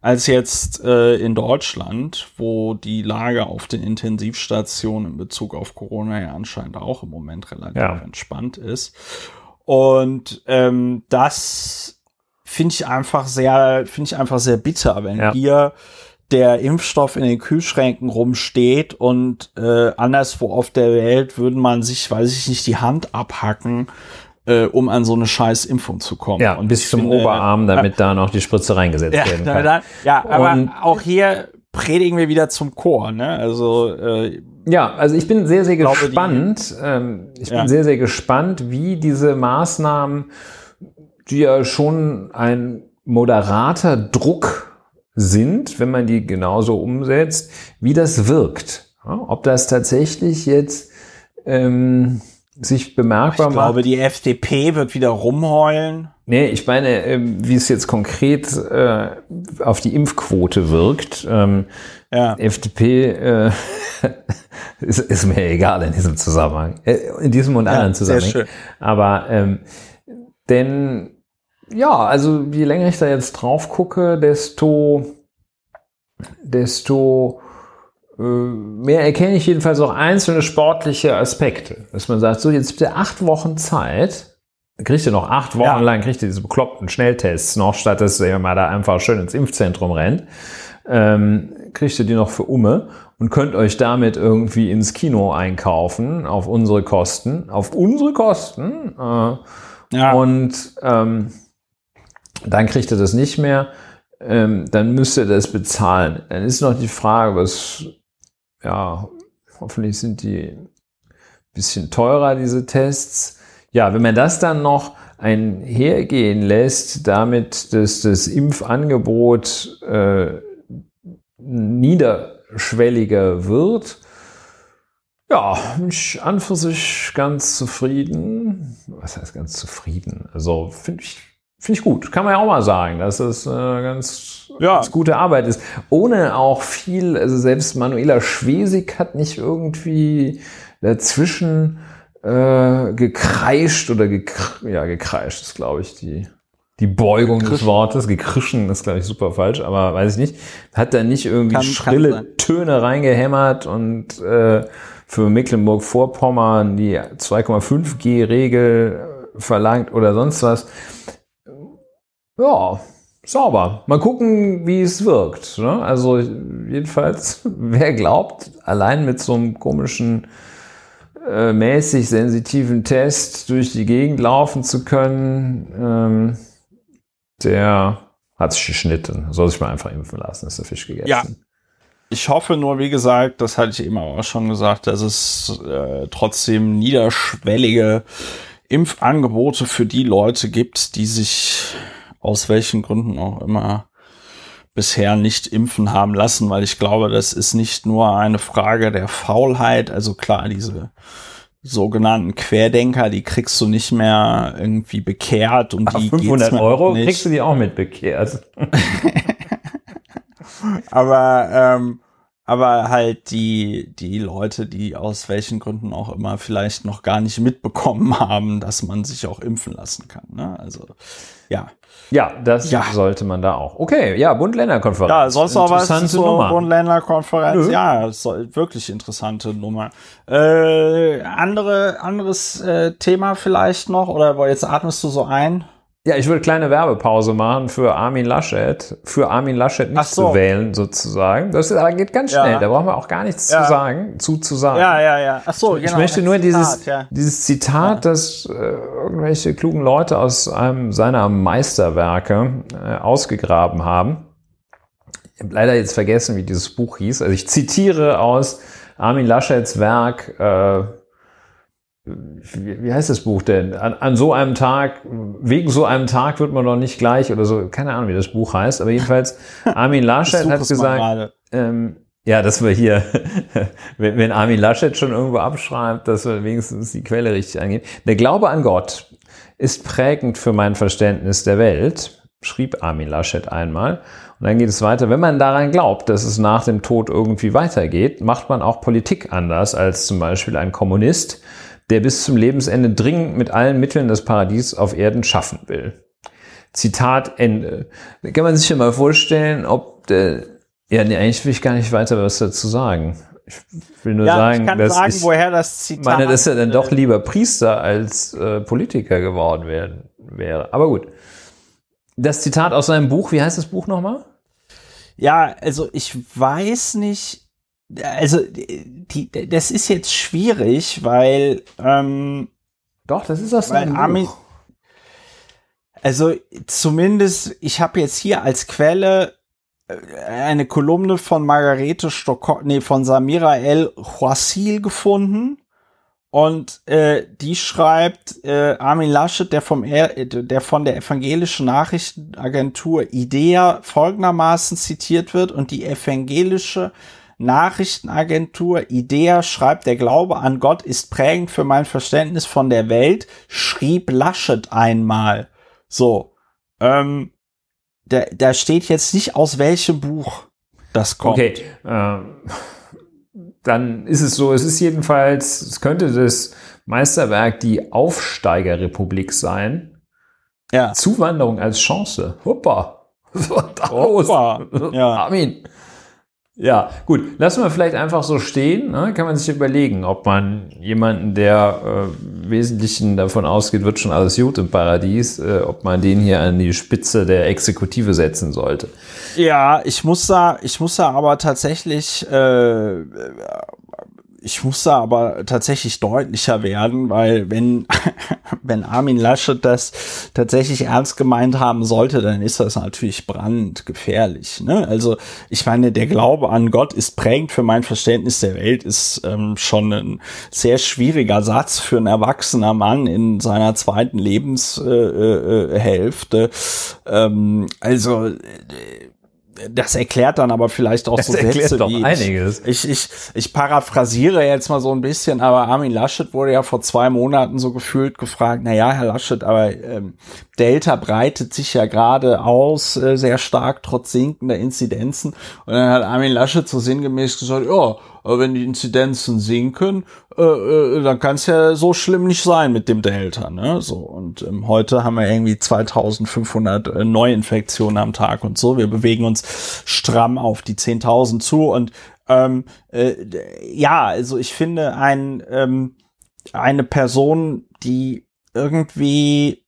als jetzt äh, in Deutschland, wo die Lage auf den Intensivstationen in Bezug auf Corona ja anscheinend auch im Moment relativ ja. entspannt ist. Und ähm, das finde ich einfach sehr, finde ich einfach sehr bitter, wenn ja. hier der Impfstoff in den Kühlschränken rumsteht und äh, anderswo auf der Welt würde man sich, weiß ich nicht, die Hand abhacken, äh, um an so eine scheiß Impfung zu kommen. Ja, und bis zum finde, Oberarm, damit äh, da noch die Spritze reingesetzt ja, werden kann. Da, ja, aber und, auch hier predigen wir wieder zum Chor, ne? Also äh, ja, also ich bin sehr, sehr gespannt. Die, ähm, ich ja. bin sehr, sehr gespannt, wie diese Maßnahmen, die ja schon ein moderater Druck sind, wenn man die genauso umsetzt, wie das wirkt. Ja, ob das tatsächlich jetzt ähm, sich bemerkbar macht. Ich glaube, die FDP wird wieder rumheulen. Nee, ich meine, ähm, wie es jetzt konkret äh, auf die Impfquote wirkt. Ähm, ja. FDP äh, *laughs* ist, ist, mir egal in diesem Zusammenhang. Äh, in diesem und anderen ja, Zusammenhang. Aber ähm, denn ja, also je länger ich da jetzt drauf gucke, desto desto mehr erkenne ich jedenfalls auch einzelne sportliche Aspekte. Dass man sagt, so jetzt habt ihr acht Wochen Zeit, kriegt ihr noch acht Wochen ja. lang, kriegt ihr diese bekloppten Schnelltests noch, statt dass ihr mal da einfach schön ins Impfzentrum rennt, ähm, kriegt ihr die noch für Umme und könnt euch damit irgendwie ins Kino einkaufen, auf unsere Kosten, auf unsere Kosten. Äh, ja. Und ähm, dann kriegt ihr das nicht mehr. Ähm, dann müsst ihr das bezahlen. Dann ist noch die Frage, was ja, hoffentlich sind die ein bisschen teurer, diese Tests. Ja, wenn man das dann noch einhergehen lässt, damit dass das Impfangebot äh, niederschwelliger wird, ja, ich an für sich ganz zufrieden. Was heißt ganz zufrieden? Also finde ich Finde ich gut. Kann man ja auch mal sagen, dass es äh, ganz, ja. ganz gute Arbeit ist. Ohne auch viel, also selbst Manuela Schwesig hat nicht irgendwie dazwischen äh, gekreischt oder gekr ja, gekreischt ist, glaube ich, die, die Beugung Gekrischen. des Wortes. Gekrischen ist, glaube ich, super falsch, aber weiß ich nicht. Hat da nicht irgendwie kann, schrille kann Töne reingehämmert und äh, für Mecklenburg-Vorpommern die 2,5G-Regel verlangt oder sonst was ja, sauber. Mal gucken, wie es wirkt. Ne? Also jedenfalls, *laughs* wer glaubt, allein mit so einem komischen äh, mäßig sensitiven Test durch die Gegend laufen zu können, ähm, der hat sich geschnitten. Soll sich mal einfach impfen lassen, ist der Fisch gegessen. Ja. Ich hoffe nur, wie gesagt, das hatte ich eben auch schon gesagt, dass es äh, trotzdem niederschwellige Impfangebote für die Leute gibt, die sich aus welchen Gründen auch immer bisher nicht impfen haben lassen, weil ich glaube, das ist nicht nur eine Frage der Faulheit. Also klar, diese sogenannten Querdenker, die kriegst du nicht mehr irgendwie bekehrt und Ach, die 500 geht's Euro nicht. kriegst du die auch mit bekehrt. *laughs* aber ähm, aber halt die die Leute, die aus welchen Gründen auch immer vielleicht noch gar nicht mitbekommen *laughs* haben, dass man sich auch impfen lassen kann. Ne? Also ja, Ja, das Ja. sollte man da auch. Okay, ja, Bund-Länder-Konferenz. ja, sonst noch was zur. Bund-Länder-Konferenz. Ja, das soll wirklich interessante Nummer. Äh, andere anderes äh, Thema vielleicht noch oder jetzt atmest du so ein? Ja, ich würde kleine Werbepause machen für Armin Laschet, für Armin Laschet nicht so. zu wählen sozusagen. Das geht ganz schnell, Ja. da brauchen wir auch gar nichts Ja. zu sagen, zu zu sagen. Ja, ja, ja. Ach so, genau. Ich möchte nur Zitat, dieses, ja. dieses Zitat, das äh, irgendwelche klugen Leute aus einem seiner Meisterwerke äh, ausgegraben haben. Ich habe leider jetzt vergessen, wie dieses Buch hieß. Also ich zitiere aus Armin Laschets Werk, äh, wie, wie heißt das Buch denn? An, an so einem Tag, wegen so einem Tag wird man noch nicht gleich oder so, keine Ahnung, wie das Buch heißt, aber jedenfalls *laughs* Armin Laschet hat gesagt, ähm, ja, dass wir hier, *laughs* wenn, wenn Armin Laschet schon irgendwo abschreibt, dass wir wenigstens die Quelle richtig angehen. Der Glaube an Gott ist prägend für mein Verständnis der Welt, schrieb Armin Laschet einmal. Und dann geht es weiter. Wenn man daran glaubt, dass es nach dem Tod irgendwie weitergeht, macht man auch Politik anders als zum Beispiel ein Kommunist, der bis zum Lebensende dringend mit allen Mitteln das Paradies auf Erden schaffen will. Zitat Ende. Da kann man sich ja mal vorstellen, ob der, ja, nee, eigentlich will ich gar nicht weiter was dazu sagen. Ich will nur Ja, sagen, ich kann dass sagen, ich woher das Zitat meine, dass er dann äh, doch lieber Priester als äh, Politiker geworden werden, wäre. Aber gut. Das Zitat aus seinem Buch, wie heißt das Buch nochmal? Ja, also ich weiß nicht, also die, das ist jetzt schwierig, weil ähm, Doch, das ist aus Weil Armin- Buch. Also zumindest, ich habe jetzt hier als Quelle äh, eine Kolumne von Margarete Stockholm, nee, von Samira El Hwasil gefunden. Und äh, die schreibt, äh, Armin Laschet, der, vom er der von der evangelischen Nachrichtenagentur IDEA folgendermaßen zitiert wird und die evangelische Nachrichtenagentur IDEA schreibt, der Glaube an Gott ist prägend für mein Verständnis von der Welt, schrieb Laschet einmal. So, ähm, da, da steht jetzt nicht aus welchem Buch das kommt. Okay, ähm, dann ist es so, es ist jedenfalls, es könnte das Meisterwerk die Aufsteigerrepublik sein. Ja. Zuwanderung als Chance. Hoppa. Was *laughs* war da los? Hoppa. Ja. *laughs* Armin. Ja, gut. Lassen wir vielleicht einfach so stehen. Ne? Kann man sich überlegen, ob man jemanden, der äh, Wesentlichen davon ausgeht, wird schon alles gut im Paradies, äh, ob man den hier an die Spitze der Exekutive setzen sollte. Ja, ich muss da, ich muss da aber tatsächlich, äh, ich muss da aber tatsächlich deutlicher werden, weil wenn, *laughs* wenn Armin Laschet das tatsächlich ernst gemeint haben sollte, dann ist das natürlich brandgefährlich. Ne? Also ich meine, der Glaube an Gott ist prägend für mein Verständnis der Welt, ist ähm, schon ein sehr schwieriger Satz für einen erwachsener Mann in seiner zweiten Lebenshälfte. Äh, äh, ähm, also äh, das erklärt dann aber vielleicht auch Das so erklärt Sätze doch wie einiges. Ich, ich, ich paraphrasiere jetzt mal so ein bisschen, aber Armin Laschet wurde ja vor zwei Monaten so gefühlt gefragt, na ja, Herr Laschet, aber ähm, Delta breitet sich ja gerade aus, äh, sehr stark, trotz sinkender Inzidenzen. Und dann hat Armin Laschet so sinngemäß gesagt, ja, aber wenn die Inzidenzen sinken, äh, äh, dann kann es ja so schlimm nicht sein mit dem Delta. Ne? So Und ähm, heute haben wir irgendwie 2500 äh, Neuinfektionen am Tag und so. Wir bewegen uns stramm auf die 10.000 zu. Und ähm, äh, ja, also ich finde, ein, ähm, eine Person, die irgendwie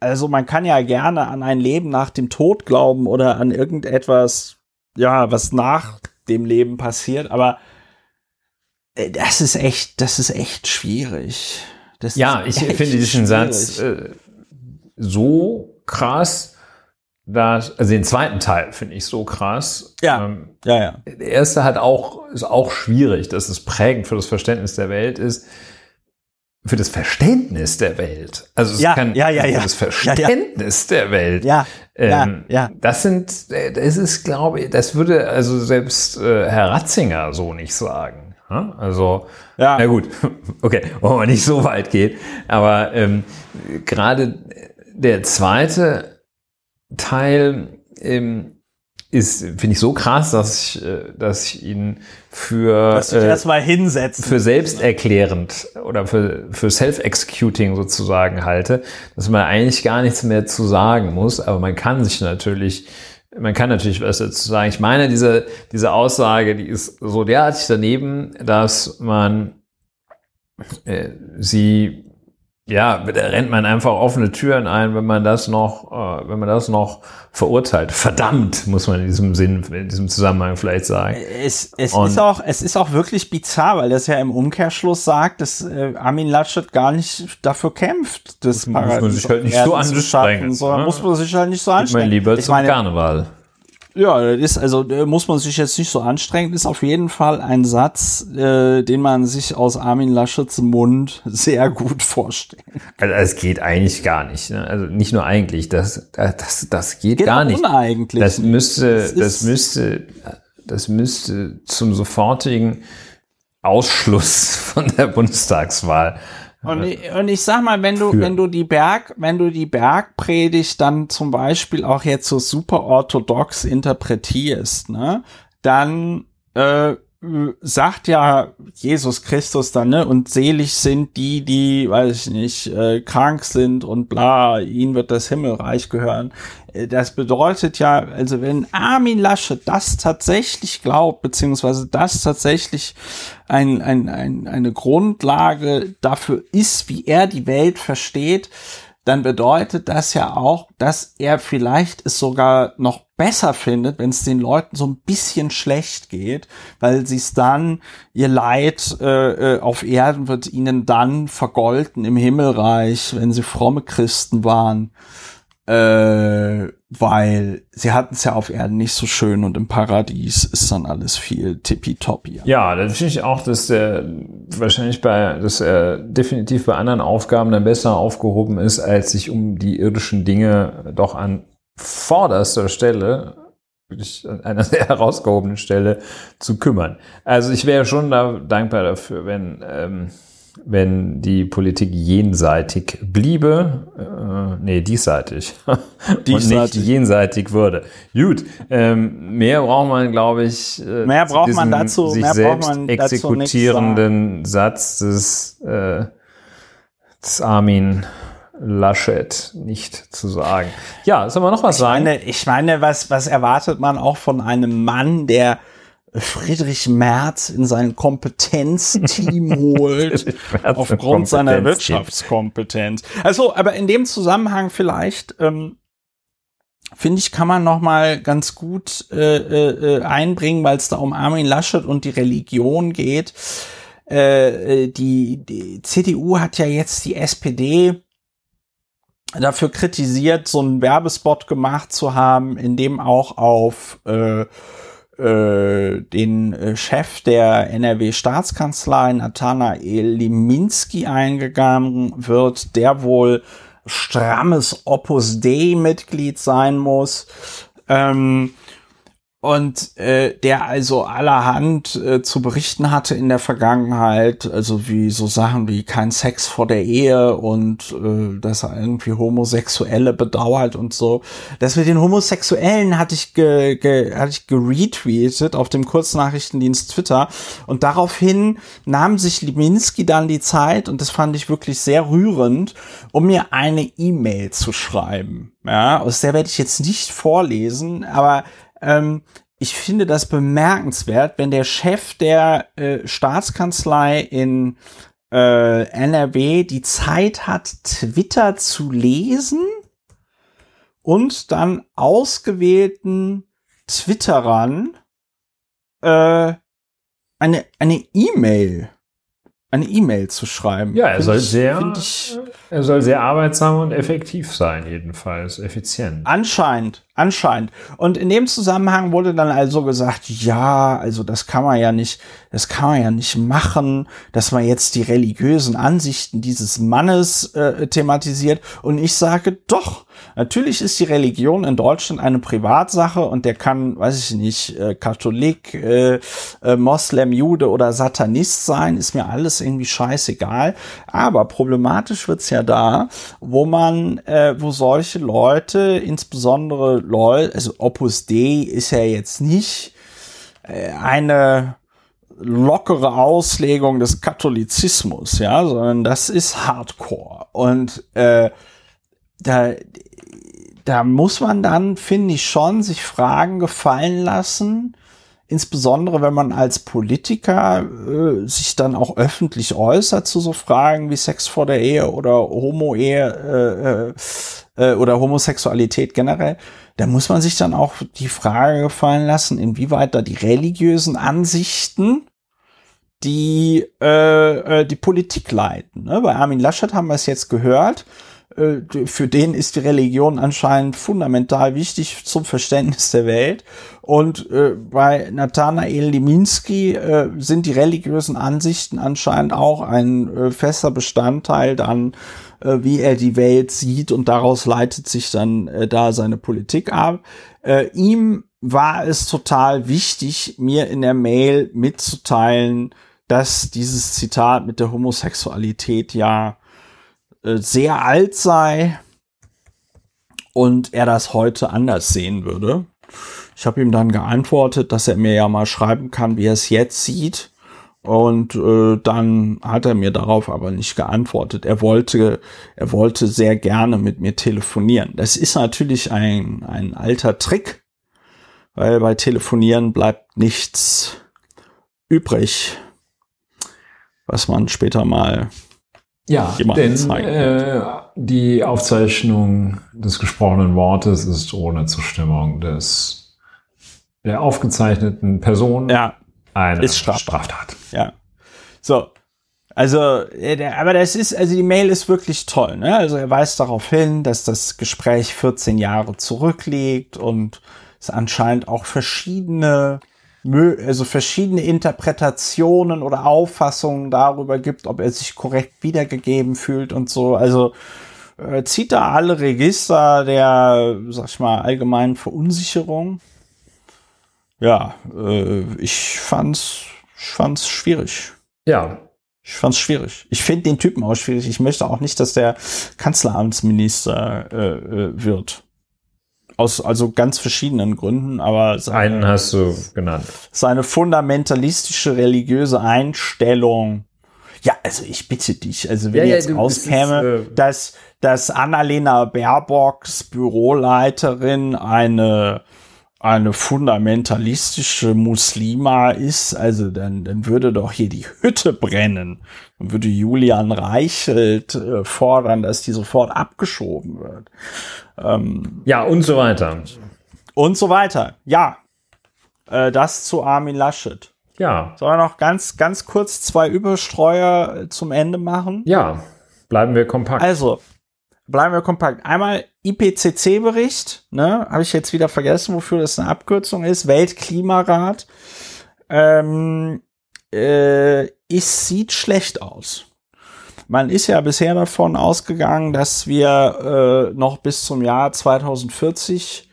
also man kann ja gerne an ein Leben nach dem Tod glauben oder an irgendetwas, ja, was nach dem Leben passiert, aber das ist echt, das ist echt schwierig. Das ja, ich finde diesen schwierig. Satz äh, so krass, dass, also den zweiten Teil finde ich so krass. Ja, ähm, ja, ja. Der erste hat auch, ist auch schwierig, dass es prägend für das Verständnis der Welt ist. Für das Verständnis der Welt. Also es ja, kann ja, ja, für das Verständnis der Welt. Ja, ähm, ja, ja. Das sind, das ist, glaube ich, das würde also selbst äh, Herr Ratzinger so nicht sagen. Also, ja. na gut, *laughs* okay, wollen wir nicht so weit gehen. Aber ähm, gerade der zweite Teil ähm, ist, finde ich, so krass, dass ich, äh, dass ich ihn für, dass äh, erstmal hinsetzen. für selbsterklärend oder für, für self-executing sozusagen halte, dass man eigentlich gar nichts mehr zu sagen muss, aber man kann sich natürlich man kann natürlich was dazu sagen. Ich meine, diese, diese Aussage, die ist so derartig daneben, dass man äh, sie ja, da rennt man einfach offene Türen ein, wenn man das noch, äh, wenn man das noch verurteilt. Verdammt, muss man in diesem Sinn, in diesem Zusammenhang vielleicht sagen. Es, es ist auch, es ist auch wirklich bizarr, weil das ja im Umkehrschluss sagt, dass äh, Armin Laschet gar nicht dafür kämpft, das, das muss man sich halt nicht so anstrengen, sondern ne? muss man sich halt nicht so anstrengen. Ich meine, lieber ich zum meine, Karneval. Ja, das ist, also muss man sich jetzt nicht so anstrengen, ist auf jeden Fall ein Satz, äh, den man sich aus Armin Laschets Mund *laughs* sehr gut vorstellt. Also es geht eigentlich gar nicht. Ne? Also nicht nur eigentlich, das, das, das geht, geht gar nicht. Uneigentlich. Das müsste, das, das müsste, das müsste zum sofortigen Ausschluss *laughs* von der Bundestagswahl und ich, und ich sag mal, wenn du, für. wenn du die Berg, wenn du die Bergpredigt dann zum Beispiel auch jetzt so super orthodox interpretierst, ne, dann äh, sagt ja Jesus Christus dann, ne, und selig sind die, die, weiß ich nicht, äh, krank sind und bla, ihnen wird das Himmelreich gehören. Äh, das bedeutet ja, also wenn Armin Lasche das tatsächlich glaubt, beziehungsweise das tatsächlich ein, ein, ein, eine Grundlage dafür ist, wie er die Welt versteht, dann bedeutet das ja auch, dass er vielleicht es sogar noch besser findet, wenn es den Leuten so ein bisschen schlecht geht, weil sie es dann, ihr Leid äh, äh, auf Erden wird ihnen dann vergolten im Himmelreich, wenn sie fromme Christen waren äh, weil sie hatten es ja auf Erden nicht so schön und im Paradies ist dann alles viel tippitoppi. Ja, dann finde ich auch, dass der wahrscheinlich bei, dass er definitiv bei anderen Aufgaben dann besser aufgehoben ist, als sich um die irdischen Dinge doch an vorderster Stelle wirklich an einer *laughs* sehr herausgehobenen Stelle zu kümmern. Also ich wäre schon da dankbar dafür, wenn ähm, wenn die Politik jenseitig bliebe, äh, nee, diesseitig, diesseitig. *laughs* und nicht jenseitig würde. Gut, ähm, mehr braucht man, glaube ich, äh, mehr braucht man dazu, sich mehr selbst man exekutierenden Satz des, äh, des Armin Laschet nicht zu sagen. Ja, soll man noch was ich sagen? Meine, ich meine, was, was erwartet man auch von einem Mann, der Friedrich Merz in sein Kompetenzteam *laughs* holt, aufgrund seiner Wirtschaftskompetenz. Also, aber in dem Zusammenhang vielleicht, ähm, finde ich, kann man noch mal ganz gut äh, äh, einbringen, weil es da um Armin Laschet und die Religion geht. Äh, äh die, die CDU hat ja jetzt die SPD dafür kritisiert, so einen Werbespot gemacht zu haben, in dem auch auf äh, äh, den äh, Chef der NRW-Staatskanzlei, Nathanael Liminski, eingegangen wird, der wohl strammes Opus Dei-Mitglied sein muss. Ähm, und äh, der also allerhand äh, zu berichten hatte in der Vergangenheit, also wie so Sachen wie kein Sex vor der Ehe und äh, dass er irgendwie Homosexuelle bedauert und so. Das mit den Homosexuellen hatte ich, ge, ge, hatte ich geretweetet auf dem Kurznachrichtendienst Twitter und daraufhin nahm sich Liminski dann die Zeit und das fand ich wirklich sehr rührend, um mir eine E-Mail zu schreiben. Ja, aus der werde ich jetzt nicht vorlesen, aber ähm, ich finde das bemerkenswert, wenn der Chef der äh, Staatskanzlei in äh, NRW die Zeit hat, Twitter zu lesen und dann ausgewählten Twitterern äh, eine eine E-Mail eine E-Mail zu schreiben. Ja, er soll ich, sehr, ich, er soll sehr arbeitsam und effektiv sein, jedenfalls effizient. Anscheinend, anscheinend. Und in dem Zusammenhang wurde dann also gesagt, ja, also das kann man ja nicht, das kann man ja nicht machen, dass man jetzt die religiösen Ansichten dieses Mannes äh, thematisiert. Und ich sage, doch, Natürlich ist die Religion in Deutschland eine Privatsache und der kann, weiß ich nicht, äh, Katholik, äh, äh, Moslem, Jude oder Satanist sein, ist mir alles irgendwie scheißegal. Aber problematisch wird's ja da, wo man, äh, wo solche Leute, insbesondere Leute, also Opus Dei ist ja jetzt nicht äh, eine lockere Auslegung des Katholizismus, ja, sondern das ist Hardcore. Und äh, da da muss man dann, finde ich, schon sich Fragen gefallen lassen, insbesondere wenn man als Politiker äh, sich dann auch öffentlich äußert zu so Fragen wie Sex vor der Ehe oder Homo-Ehe äh, äh, oder Homosexualität generell, da muss man sich dann auch die Frage gefallen lassen, inwieweit da die religiösen Ansichten die äh, äh die Politik leiten. Ne? Bei Armin Laschet haben wir es jetzt gehört äh, für den ist die Religion anscheinend fundamental wichtig zum Verständnis der Welt. Und äh, bei Nathanael Liminski äh, sind die religiösen Ansichten anscheinend auch ein äh, fester Bestandteil dann, äh, wie er die Welt sieht und daraus leitet sich dann äh, da seine Politik ab. Äh, ihm war es total wichtig, mir in der Mail mitzuteilen, dass dieses Zitat mit der Homosexualität ja äh, sehr alt sei und er das heute anders sehen würde. Ich habe ihm dann geantwortet, dass er mir ja mal schreiben kann, wie er es jetzt sieht. Und äh, dann hat er mir darauf aber nicht geantwortet. Er wollte, er wollte sehr gerne mit mir telefonieren. Das ist natürlich ein, ein alter Trick, weil bei Telefonieren bleibt nichts übrig, was man später mal ja, denn äh, die Aufzeichnung des gesprochenen Wortes ist ohne Zustimmung des der aufgezeichneten Person ja, eine ist Straftat. Straftat. Ja. So. Also, äh, aber das ist, also die Mail ist wirklich toll, ne? Also er weist darauf hin, dass das Gespräch 14 Jahre zurückliegt und es anscheinend auch verschiedene also verschiedene Interpretationen oder Auffassungen darüber gibt, ob er sich korrekt wiedergegeben fühlt und so. Also äh, zieht da alle Register der, sag ich mal, allgemeinen Verunsicherung. Ja, äh, ich fand's, ich fand's schwierig. Ja. Ich fand's schwierig. Ich finde den Typen auch schwierig. Ich möchte auch nicht, dass der Kanzleramtsminister äh, äh wird. Aus also ganz verschiedenen Gründen, aber seine, einen hast du genannt. Seine fundamentalistische religiöse Einstellung. Ja, also ich bitte dich, also wenn ja, jetzt ja, rauskäme, ist, äh, dass, dass Annalena Baerbocks Büroleiterin eine eine fundamentalistische Muslima ist, also dann, dann würde doch hier die Hütte brennen. Dann würde Julian Reichelt äh, fordern, dass die sofort abgeschoben wird. Ähm, ja, und so weiter. Und so weiter. Ja. Äh, das zu Armin Laschet. Ja. Sollen wir noch ganz, ganz kurz zwei Überstreuer zum Ende machen? Ja. Bleiben wir kompakt. Also, bleiben wir kompakt. Einmal IPCC-Bericht, ne, habe ich jetzt wieder vergessen, wofür das eine Abkürzung ist. Weltklimarat. Ähm, äh, es sieht schlecht aus. Man ist ja bisher davon ausgegangen, dass wir äh, noch bis zum Jahr 2040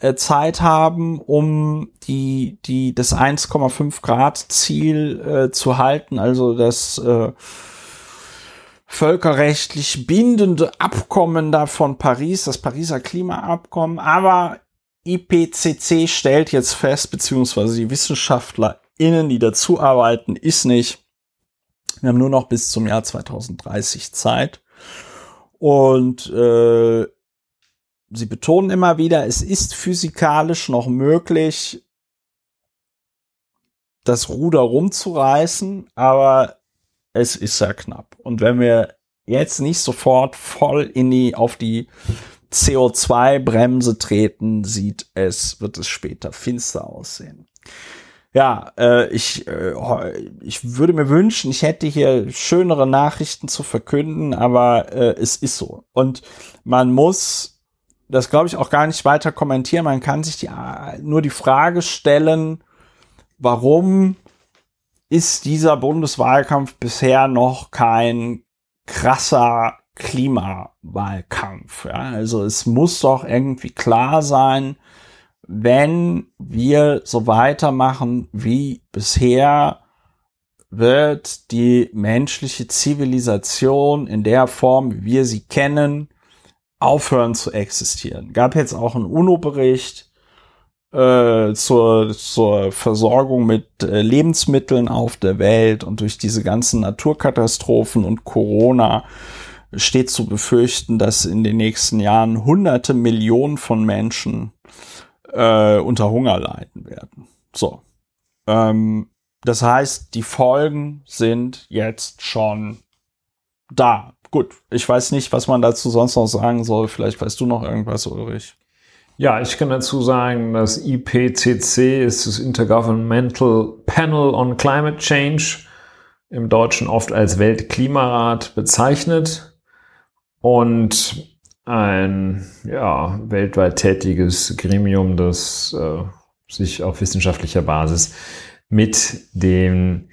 äh, Zeit haben, um die, die, das 1,5 Grad Ziel äh, zu halten, also das äh, völkerrechtlich bindende Abkommen da von Paris, das Pariser Klimaabkommen. Aber IPCC stellt jetzt fest, beziehungsweise die WissenschaftlerInnen, die dazu arbeiten, ist nicht. Wir haben nur noch bis zum Jahr 2030 Zeit. Und äh, sie betonen immer wieder, es ist physikalisch noch möglich, das Ruder rumzureißen, aber es ist sehr knapp. Und wenn wir jetzt nicht sofort voll in die, auf die CO2-Bremse treten, sieht es, wird es später finster aussehen. ja, äh, ich, äh, ich würde mir wünschen, ich hätte hier schönere Nachrichten zu verkünden, aber äh, es ist so. Und man muss das, glaube ich, auch gar nicht weiter kommentieren. Man kann sich die, nur die Frage stellen, warum ist dieser Bundeswahlkampf bisher noch kein krasser Klimawahlkampf. Ja? Also es muss doch irgendwie klar sein, wenn wir so weitermachen wie bisher, wird die menschliche Zivilisation in der Form, wie wir sie kennen, aufhören zu existieren. Gab jetzt auch einen UNO-Bericht äh, zur, zur Versorgung mit äh, Lebensmitteln auf der Welt und durch diese ganzen Naturkatastrophen und Corona steht zu befürchten, dass in den nächsten Jahren hunderte Millionen von Menschen äh, unter Hunger leiden werden. So. Ähm, das heißt, die Folgen sind jetzt schon da. Gut, ich weiß nicht, was man dazu sonst noch sagen soll. Vielleicht weißt du noch irgendwas, Ulrich. Ja, ich kann dazu sagen, das IPCC ist das Intergovernmental Panel on Climate Change, im Deutschen oft als Weltklimarat bezeichnet. Und ein ja, weltweit tätiges Gremium, das äh, sich auf wissenschaftlicher Basis mit den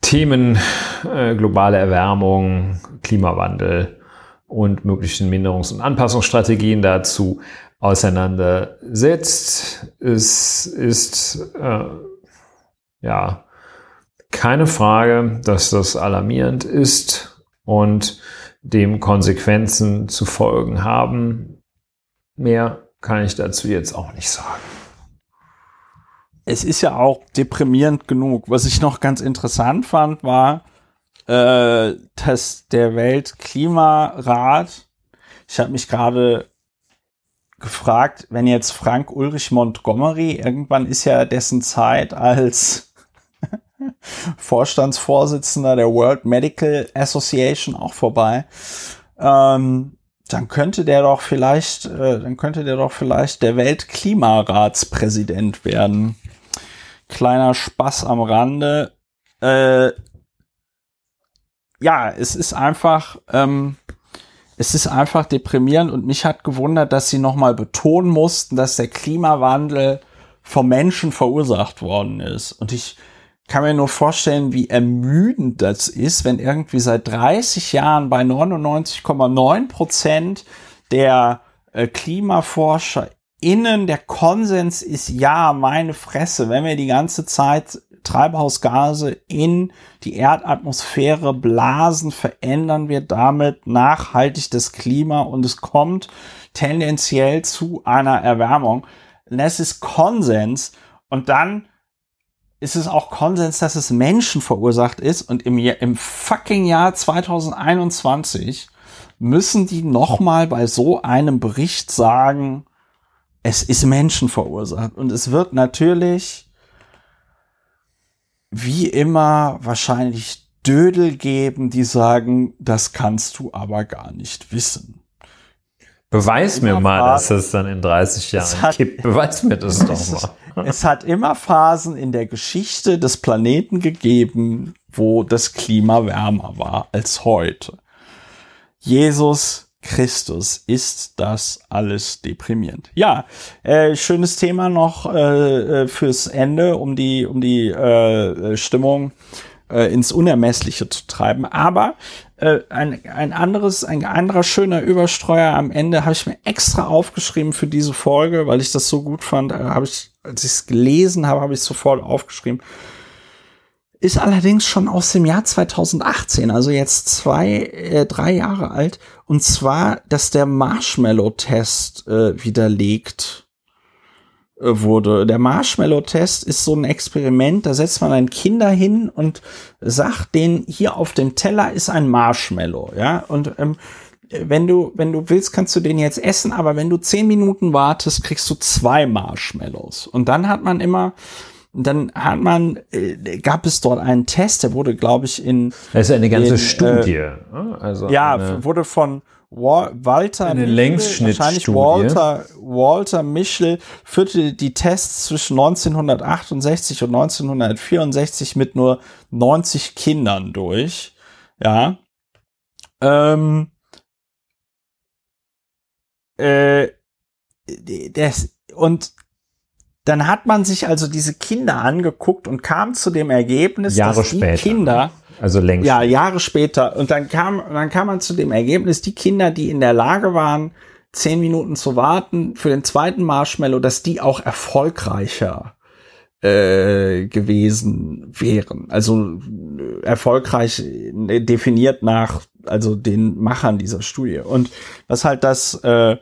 Themen äh, globale Erwärmung, Klimawandel und möglichen Minderungs- und Anpassungsstrategien dazu auseinandersetzt. Es ist äh, ja keine Frage, dass das alarmierend ist und dem Konsequenzen zu folgen haben. Mehr kann ich dazu jetzt auch nicht sagen es ist ja auch deprimierend genug. Was ich noch ganz interessant fand, war, äh, dass der Weltklimarat, ich habe mich gerade gefragt, wenn jetzt Frank Ulrich Montgomery, irgendwann ist ja dessen Zeit als *laughs* Vorstandsvorsitzender der World Medical Association auch vorbei. Ähm, dann könnte der doch vielleicht, äh, dann könnte der doch vielleicht der Weltklimaratspräsident werden kleiner Spaß am Rande. Äh, ja, es ist einfach, ähm, es ist einfach deprimierend und mich hat gewundert, dass sie nochmal betonen mussten, dass der Klimawandel vom Menschen verursacht worden ist. Und ich kann mir nur vorstellen, wie ermüdend das ist, wenn irgendwie seit 30 Jahren bei 99,9 Prozent der äh, Klimaforscher innen der Konsens ist ja, meine Fresse, wenn wir die ganze Zeit Treibhausgase in die Erdatmosphäre blasen, verändern wir damit nachhaltig das Klima und es kommt tendenziell zu einer Erwärmung. Das ist Konsens und dann ist es auch Konsens, dass es Menschen verursacht ist und im, im fucking Jahr 2021 müssen die nochmal bei so einem Bericht sagen, es ist Menschen verursacht. Und es wird natürlich, wie immer, wahrscheinlich Dödel geben, die sagen, das kannst du aber gar nicht wissen. Beweis mir mal, Phasen, dass es dann in 30 Jahren hat, kippt. Beweis mir das *laughs* doch mal. Es hat immer Phasen in der Geschichte des Planeten gegeben, wo das Klima wärmer war als heute. Jesus Christus ist das alles deprimierend. Ja, äh, schönes Thema noch äh, äh, fürs Ende, um die um die äh, Stimmung äh, ins Unermessliche zu treiben. Aber äh, ein, ein anderes, ein anderer schöner Überstreuer am Ende habe ich mir extra aufgeschrieben für diese Folge, weil ich das so gut fand. Äh, ich, als ich es gelesen habe, habe ich sofort aufgeschrieben ist allerdings schon aus dem Jahr 2018, also jetzt zwei, äh, drei Jahre alt. Und zwar, dass der Marshmallow-Test äh, widerlegt äh, wurde. Der Marshmallow-Test ist so ein Experiment, da setzt man ein Kinder hin und sagt denen, hier auf dem Teller ist ein Marshmallow, ja, und ähm, wenn du, wenn du willst, kannst du den jetzt essen, aber wenn du zehn Minuten wartest, kriegst du zwei Marshmallows. Und dann hat man immer dann hat man, äh, gab es dort einen Test, der wurde, glaube ich, in. Das ist eine ganze in, Studie. Äh, also ja, wurde von Walter. Eine Längsschnittstudie. Wahrscheinlich Walter, Walter Mischel führte die Tests zwischen 1968 und 1964 mit nur 90 Kindern durch. Ja. Ähm, äh, das, und dann hat man sich also diese Kinder angeguckt und kam zu dem Ergebnis, Jahre dass die später. Kinder, Also längst. ja, Jahre später, und dann kam, dann kam man zu dem Ergebnis, die Kinder, die in der Lage waren, zehn Minuten zu warten für den zweiten Marshmallow, dass die auch erfolgreicher äh, gewesen wären. Also äh, erfolgreich äh, definiert nach also den Machern dieser Studie. Und was halt das äh,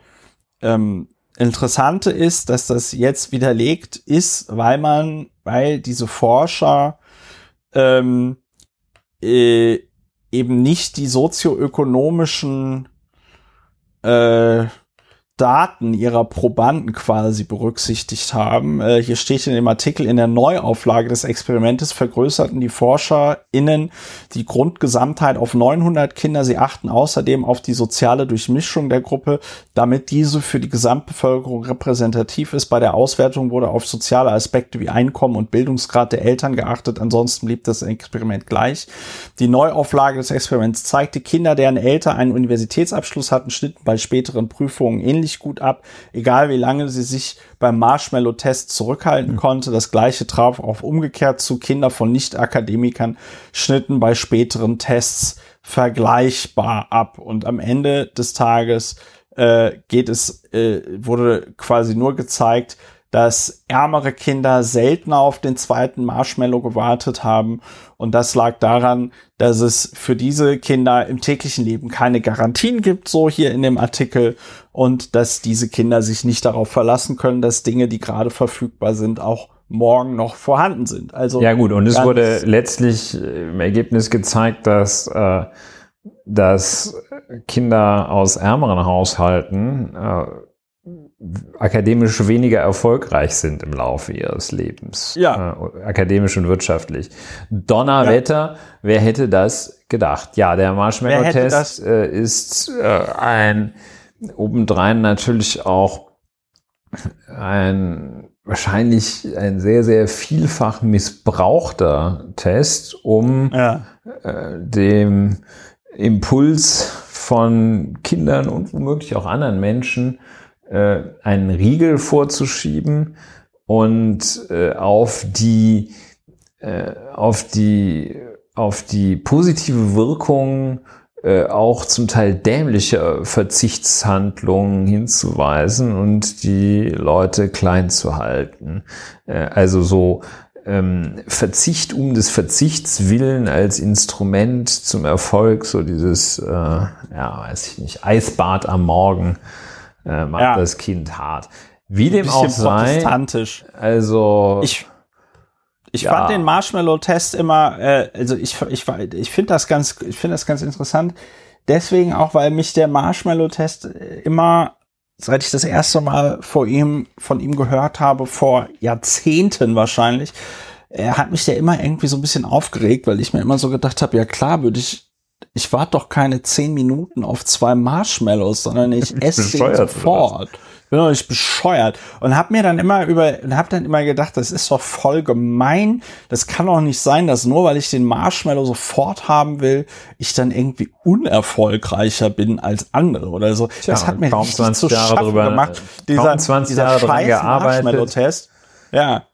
ähm, Interessante ist, dass das jetzt widerlegt ist, weil man, weil diese Forscher ähm, äh, eben nicht die sozioökonomischen äh, Daten ihrer Probanden quasi berücksichtigt haben. Äh, hier steht in dem Artikel, in der Neuauflage des Experimentes vergrößerten die ForscherInnen die Grundgesamtheit auf 900 Kinder. Sie achten außerdem auf die soziale Durchmischung der Gruppe, damit diese für die Gesamtbevölkerung repräsentativ ist. Bei der Auswertung wurde auf soziale Aspekte wie Einkommen und Bildungsgrad der Eltern geachtet. Ansonsten blieb das Experiment gleich. Die Neuauflage des Experiments zeigte, Kinder, deren Eltern einen Universitätsabschluss hatten, schnitten bei späteren Prüfungen ähnlich gut ab, egal wie lange sie sich beim Marshmallow-Test zurückhalten konnte. Das gleiche traf auch umgekehrt zu. Kinder von Nicht-Akademikern schnitten bei späteren Tests vergleichbar ab. Und am Ende des Tages äh, geht es, äh, wurde quasi nur gezeigt, dass ärmere Kinder seltener auf den zweiten Marshmallow gewartet haben. Und das lag daran, dass es für diese Kinder im täglichen Leben keine Garantien gibt, so hier in dem Artikel, und dass diese Kinder sich nicht darauf verlassen können, dass Dinge, die gerade verfügbar sind, auch morgen noch vorhanden sind. Also Ja gut, und es wurde letztlich äh, im Ergebnis gezeigt, dass, äh, dass Kinder aus ärmeren Haushalten äh, akademisch weniger erfolgreich sind im Laufe ihres Lebens. Ja. Äh, akademisch und wirtschaftlich. Donnerwetter, wer hätte das gedacht? Ja, der Marshmallow-Test äh, ist äh, ein obendrein natürlich auch ein wahrscheinlich ein sehr, sehr vielfach missbrauchter Test, um ja. äh, dem Impuls von Kindern und womöglich auch anderen Menschen äh, einen Riegel vorzuschieben und äh, auf die äh, auf die auf die positive Wirkung äh, auch zum Teil dämlicher Verzichtshandlungen hinzuweisen und die Leute klein zu halten. Äh, also so ähm, Verzicht um des Verzichts willen als Instrument zum Erfolg, so dieses, äh, ja, weiß ich nicht, Eisbad am Morgen äh, macht Ja. das Kind hart. Wie dem auch sei, also Ich, ich Ja. fand den Marshmallow-Test immer, äh, also ich, ich, ich finde das ganz, ich finde das ganz interessant. Deswegen auch, weil mich der Marshmallow-Test äh, immer, seit ich das erste Mal vor ihm, von ihm gehört habe, vor Jahrzehnten wahrscheinlich, er hat mich der immer irgendwie so ein bisschen aufgeregt, weil ich mir immer so gedacht habe, ja klar, würde ich, ich warte doch keine zehn Minuten auf zwei Marshmallows, sondern ich *laughs* esse sie sofort. Ich bin doch nicht bescheuert. Und hab mir dann immer über, und hab dann immer gedacht, das ist doch voll gemein. Das kann doch nicht sein, dass nur weil ich den Marshmallow sofort haben will, ich dann irgendwie unerfolgreicher bin als andere oder so. Tja, das hat mir kaum richtig 20 zu Jahre schaffen drüber- gemacht. Dieser, 20 dieser Jahre scheiß. Marshmallow-Test. Ja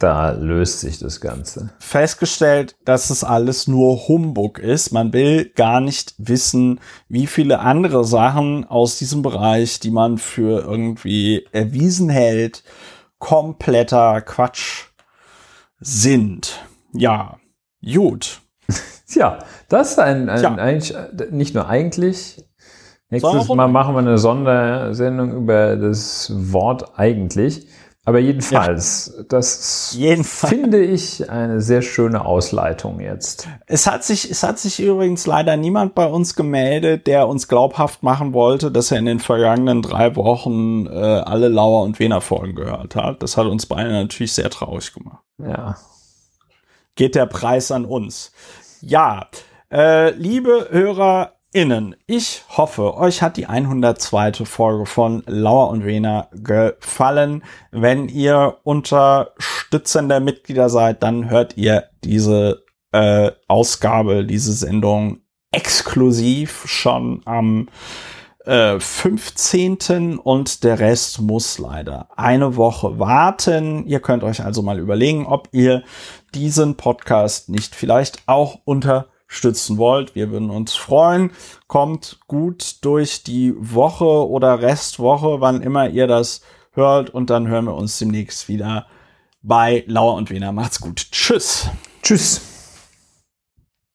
da löst sich das Ganze. festgestellt, dass es alles nur Humbug ist. Man will gar nicht wissen, wie viele andere Sachen aus diesem Bereich, die man für irgendwie erwiesen hält, kompletter Quatsch sind. Ja, gut. *laughs* Tja, das ist ein, ein Tja. eigentlich, nicht nur eigentlich. Nächstes Mal machen wir eine Sondersendung über das Wort eigentlich. Aber jedenfalls, das Jedenfalls. finde ich eine sehr schöne Ausleitung jetzt. Es hat sich, es hat sich übrigens leider niemand bei uns gemeldet, der uns glaubhaft machen wollte, dass er in den vergangenen drei Wochen äh, alle Lauer und Wener Folgen gehört hat. Das hat uns beide natürlich sehr traurig gemacht. Ja. geht der Preis an uns. Ja, äh, liebe Hörer, innen. Ich hoffe, euch hat die 102. Folge von Lauer und Wena gefallen. Wenn ihr unterstützender Mitglieder seid, dann hört ihr diese äh, Ausgabe, diese Sendung exklusiv schon am äh, 15. und der Rest muss leider eine Woche warten. Ihr könnt euch also mal überlegen, ob ihr diesen Podcast nicht vielleicht auch unter stützen wollt. Wir würden uns freuen. Kommt gut durch die Woche oder Restwoche, wann immer ihr das hört. Und dann hören wir uns demnächst wieder bei Lauer und Wiener. Macht's gut. Tschüss. Tschüss.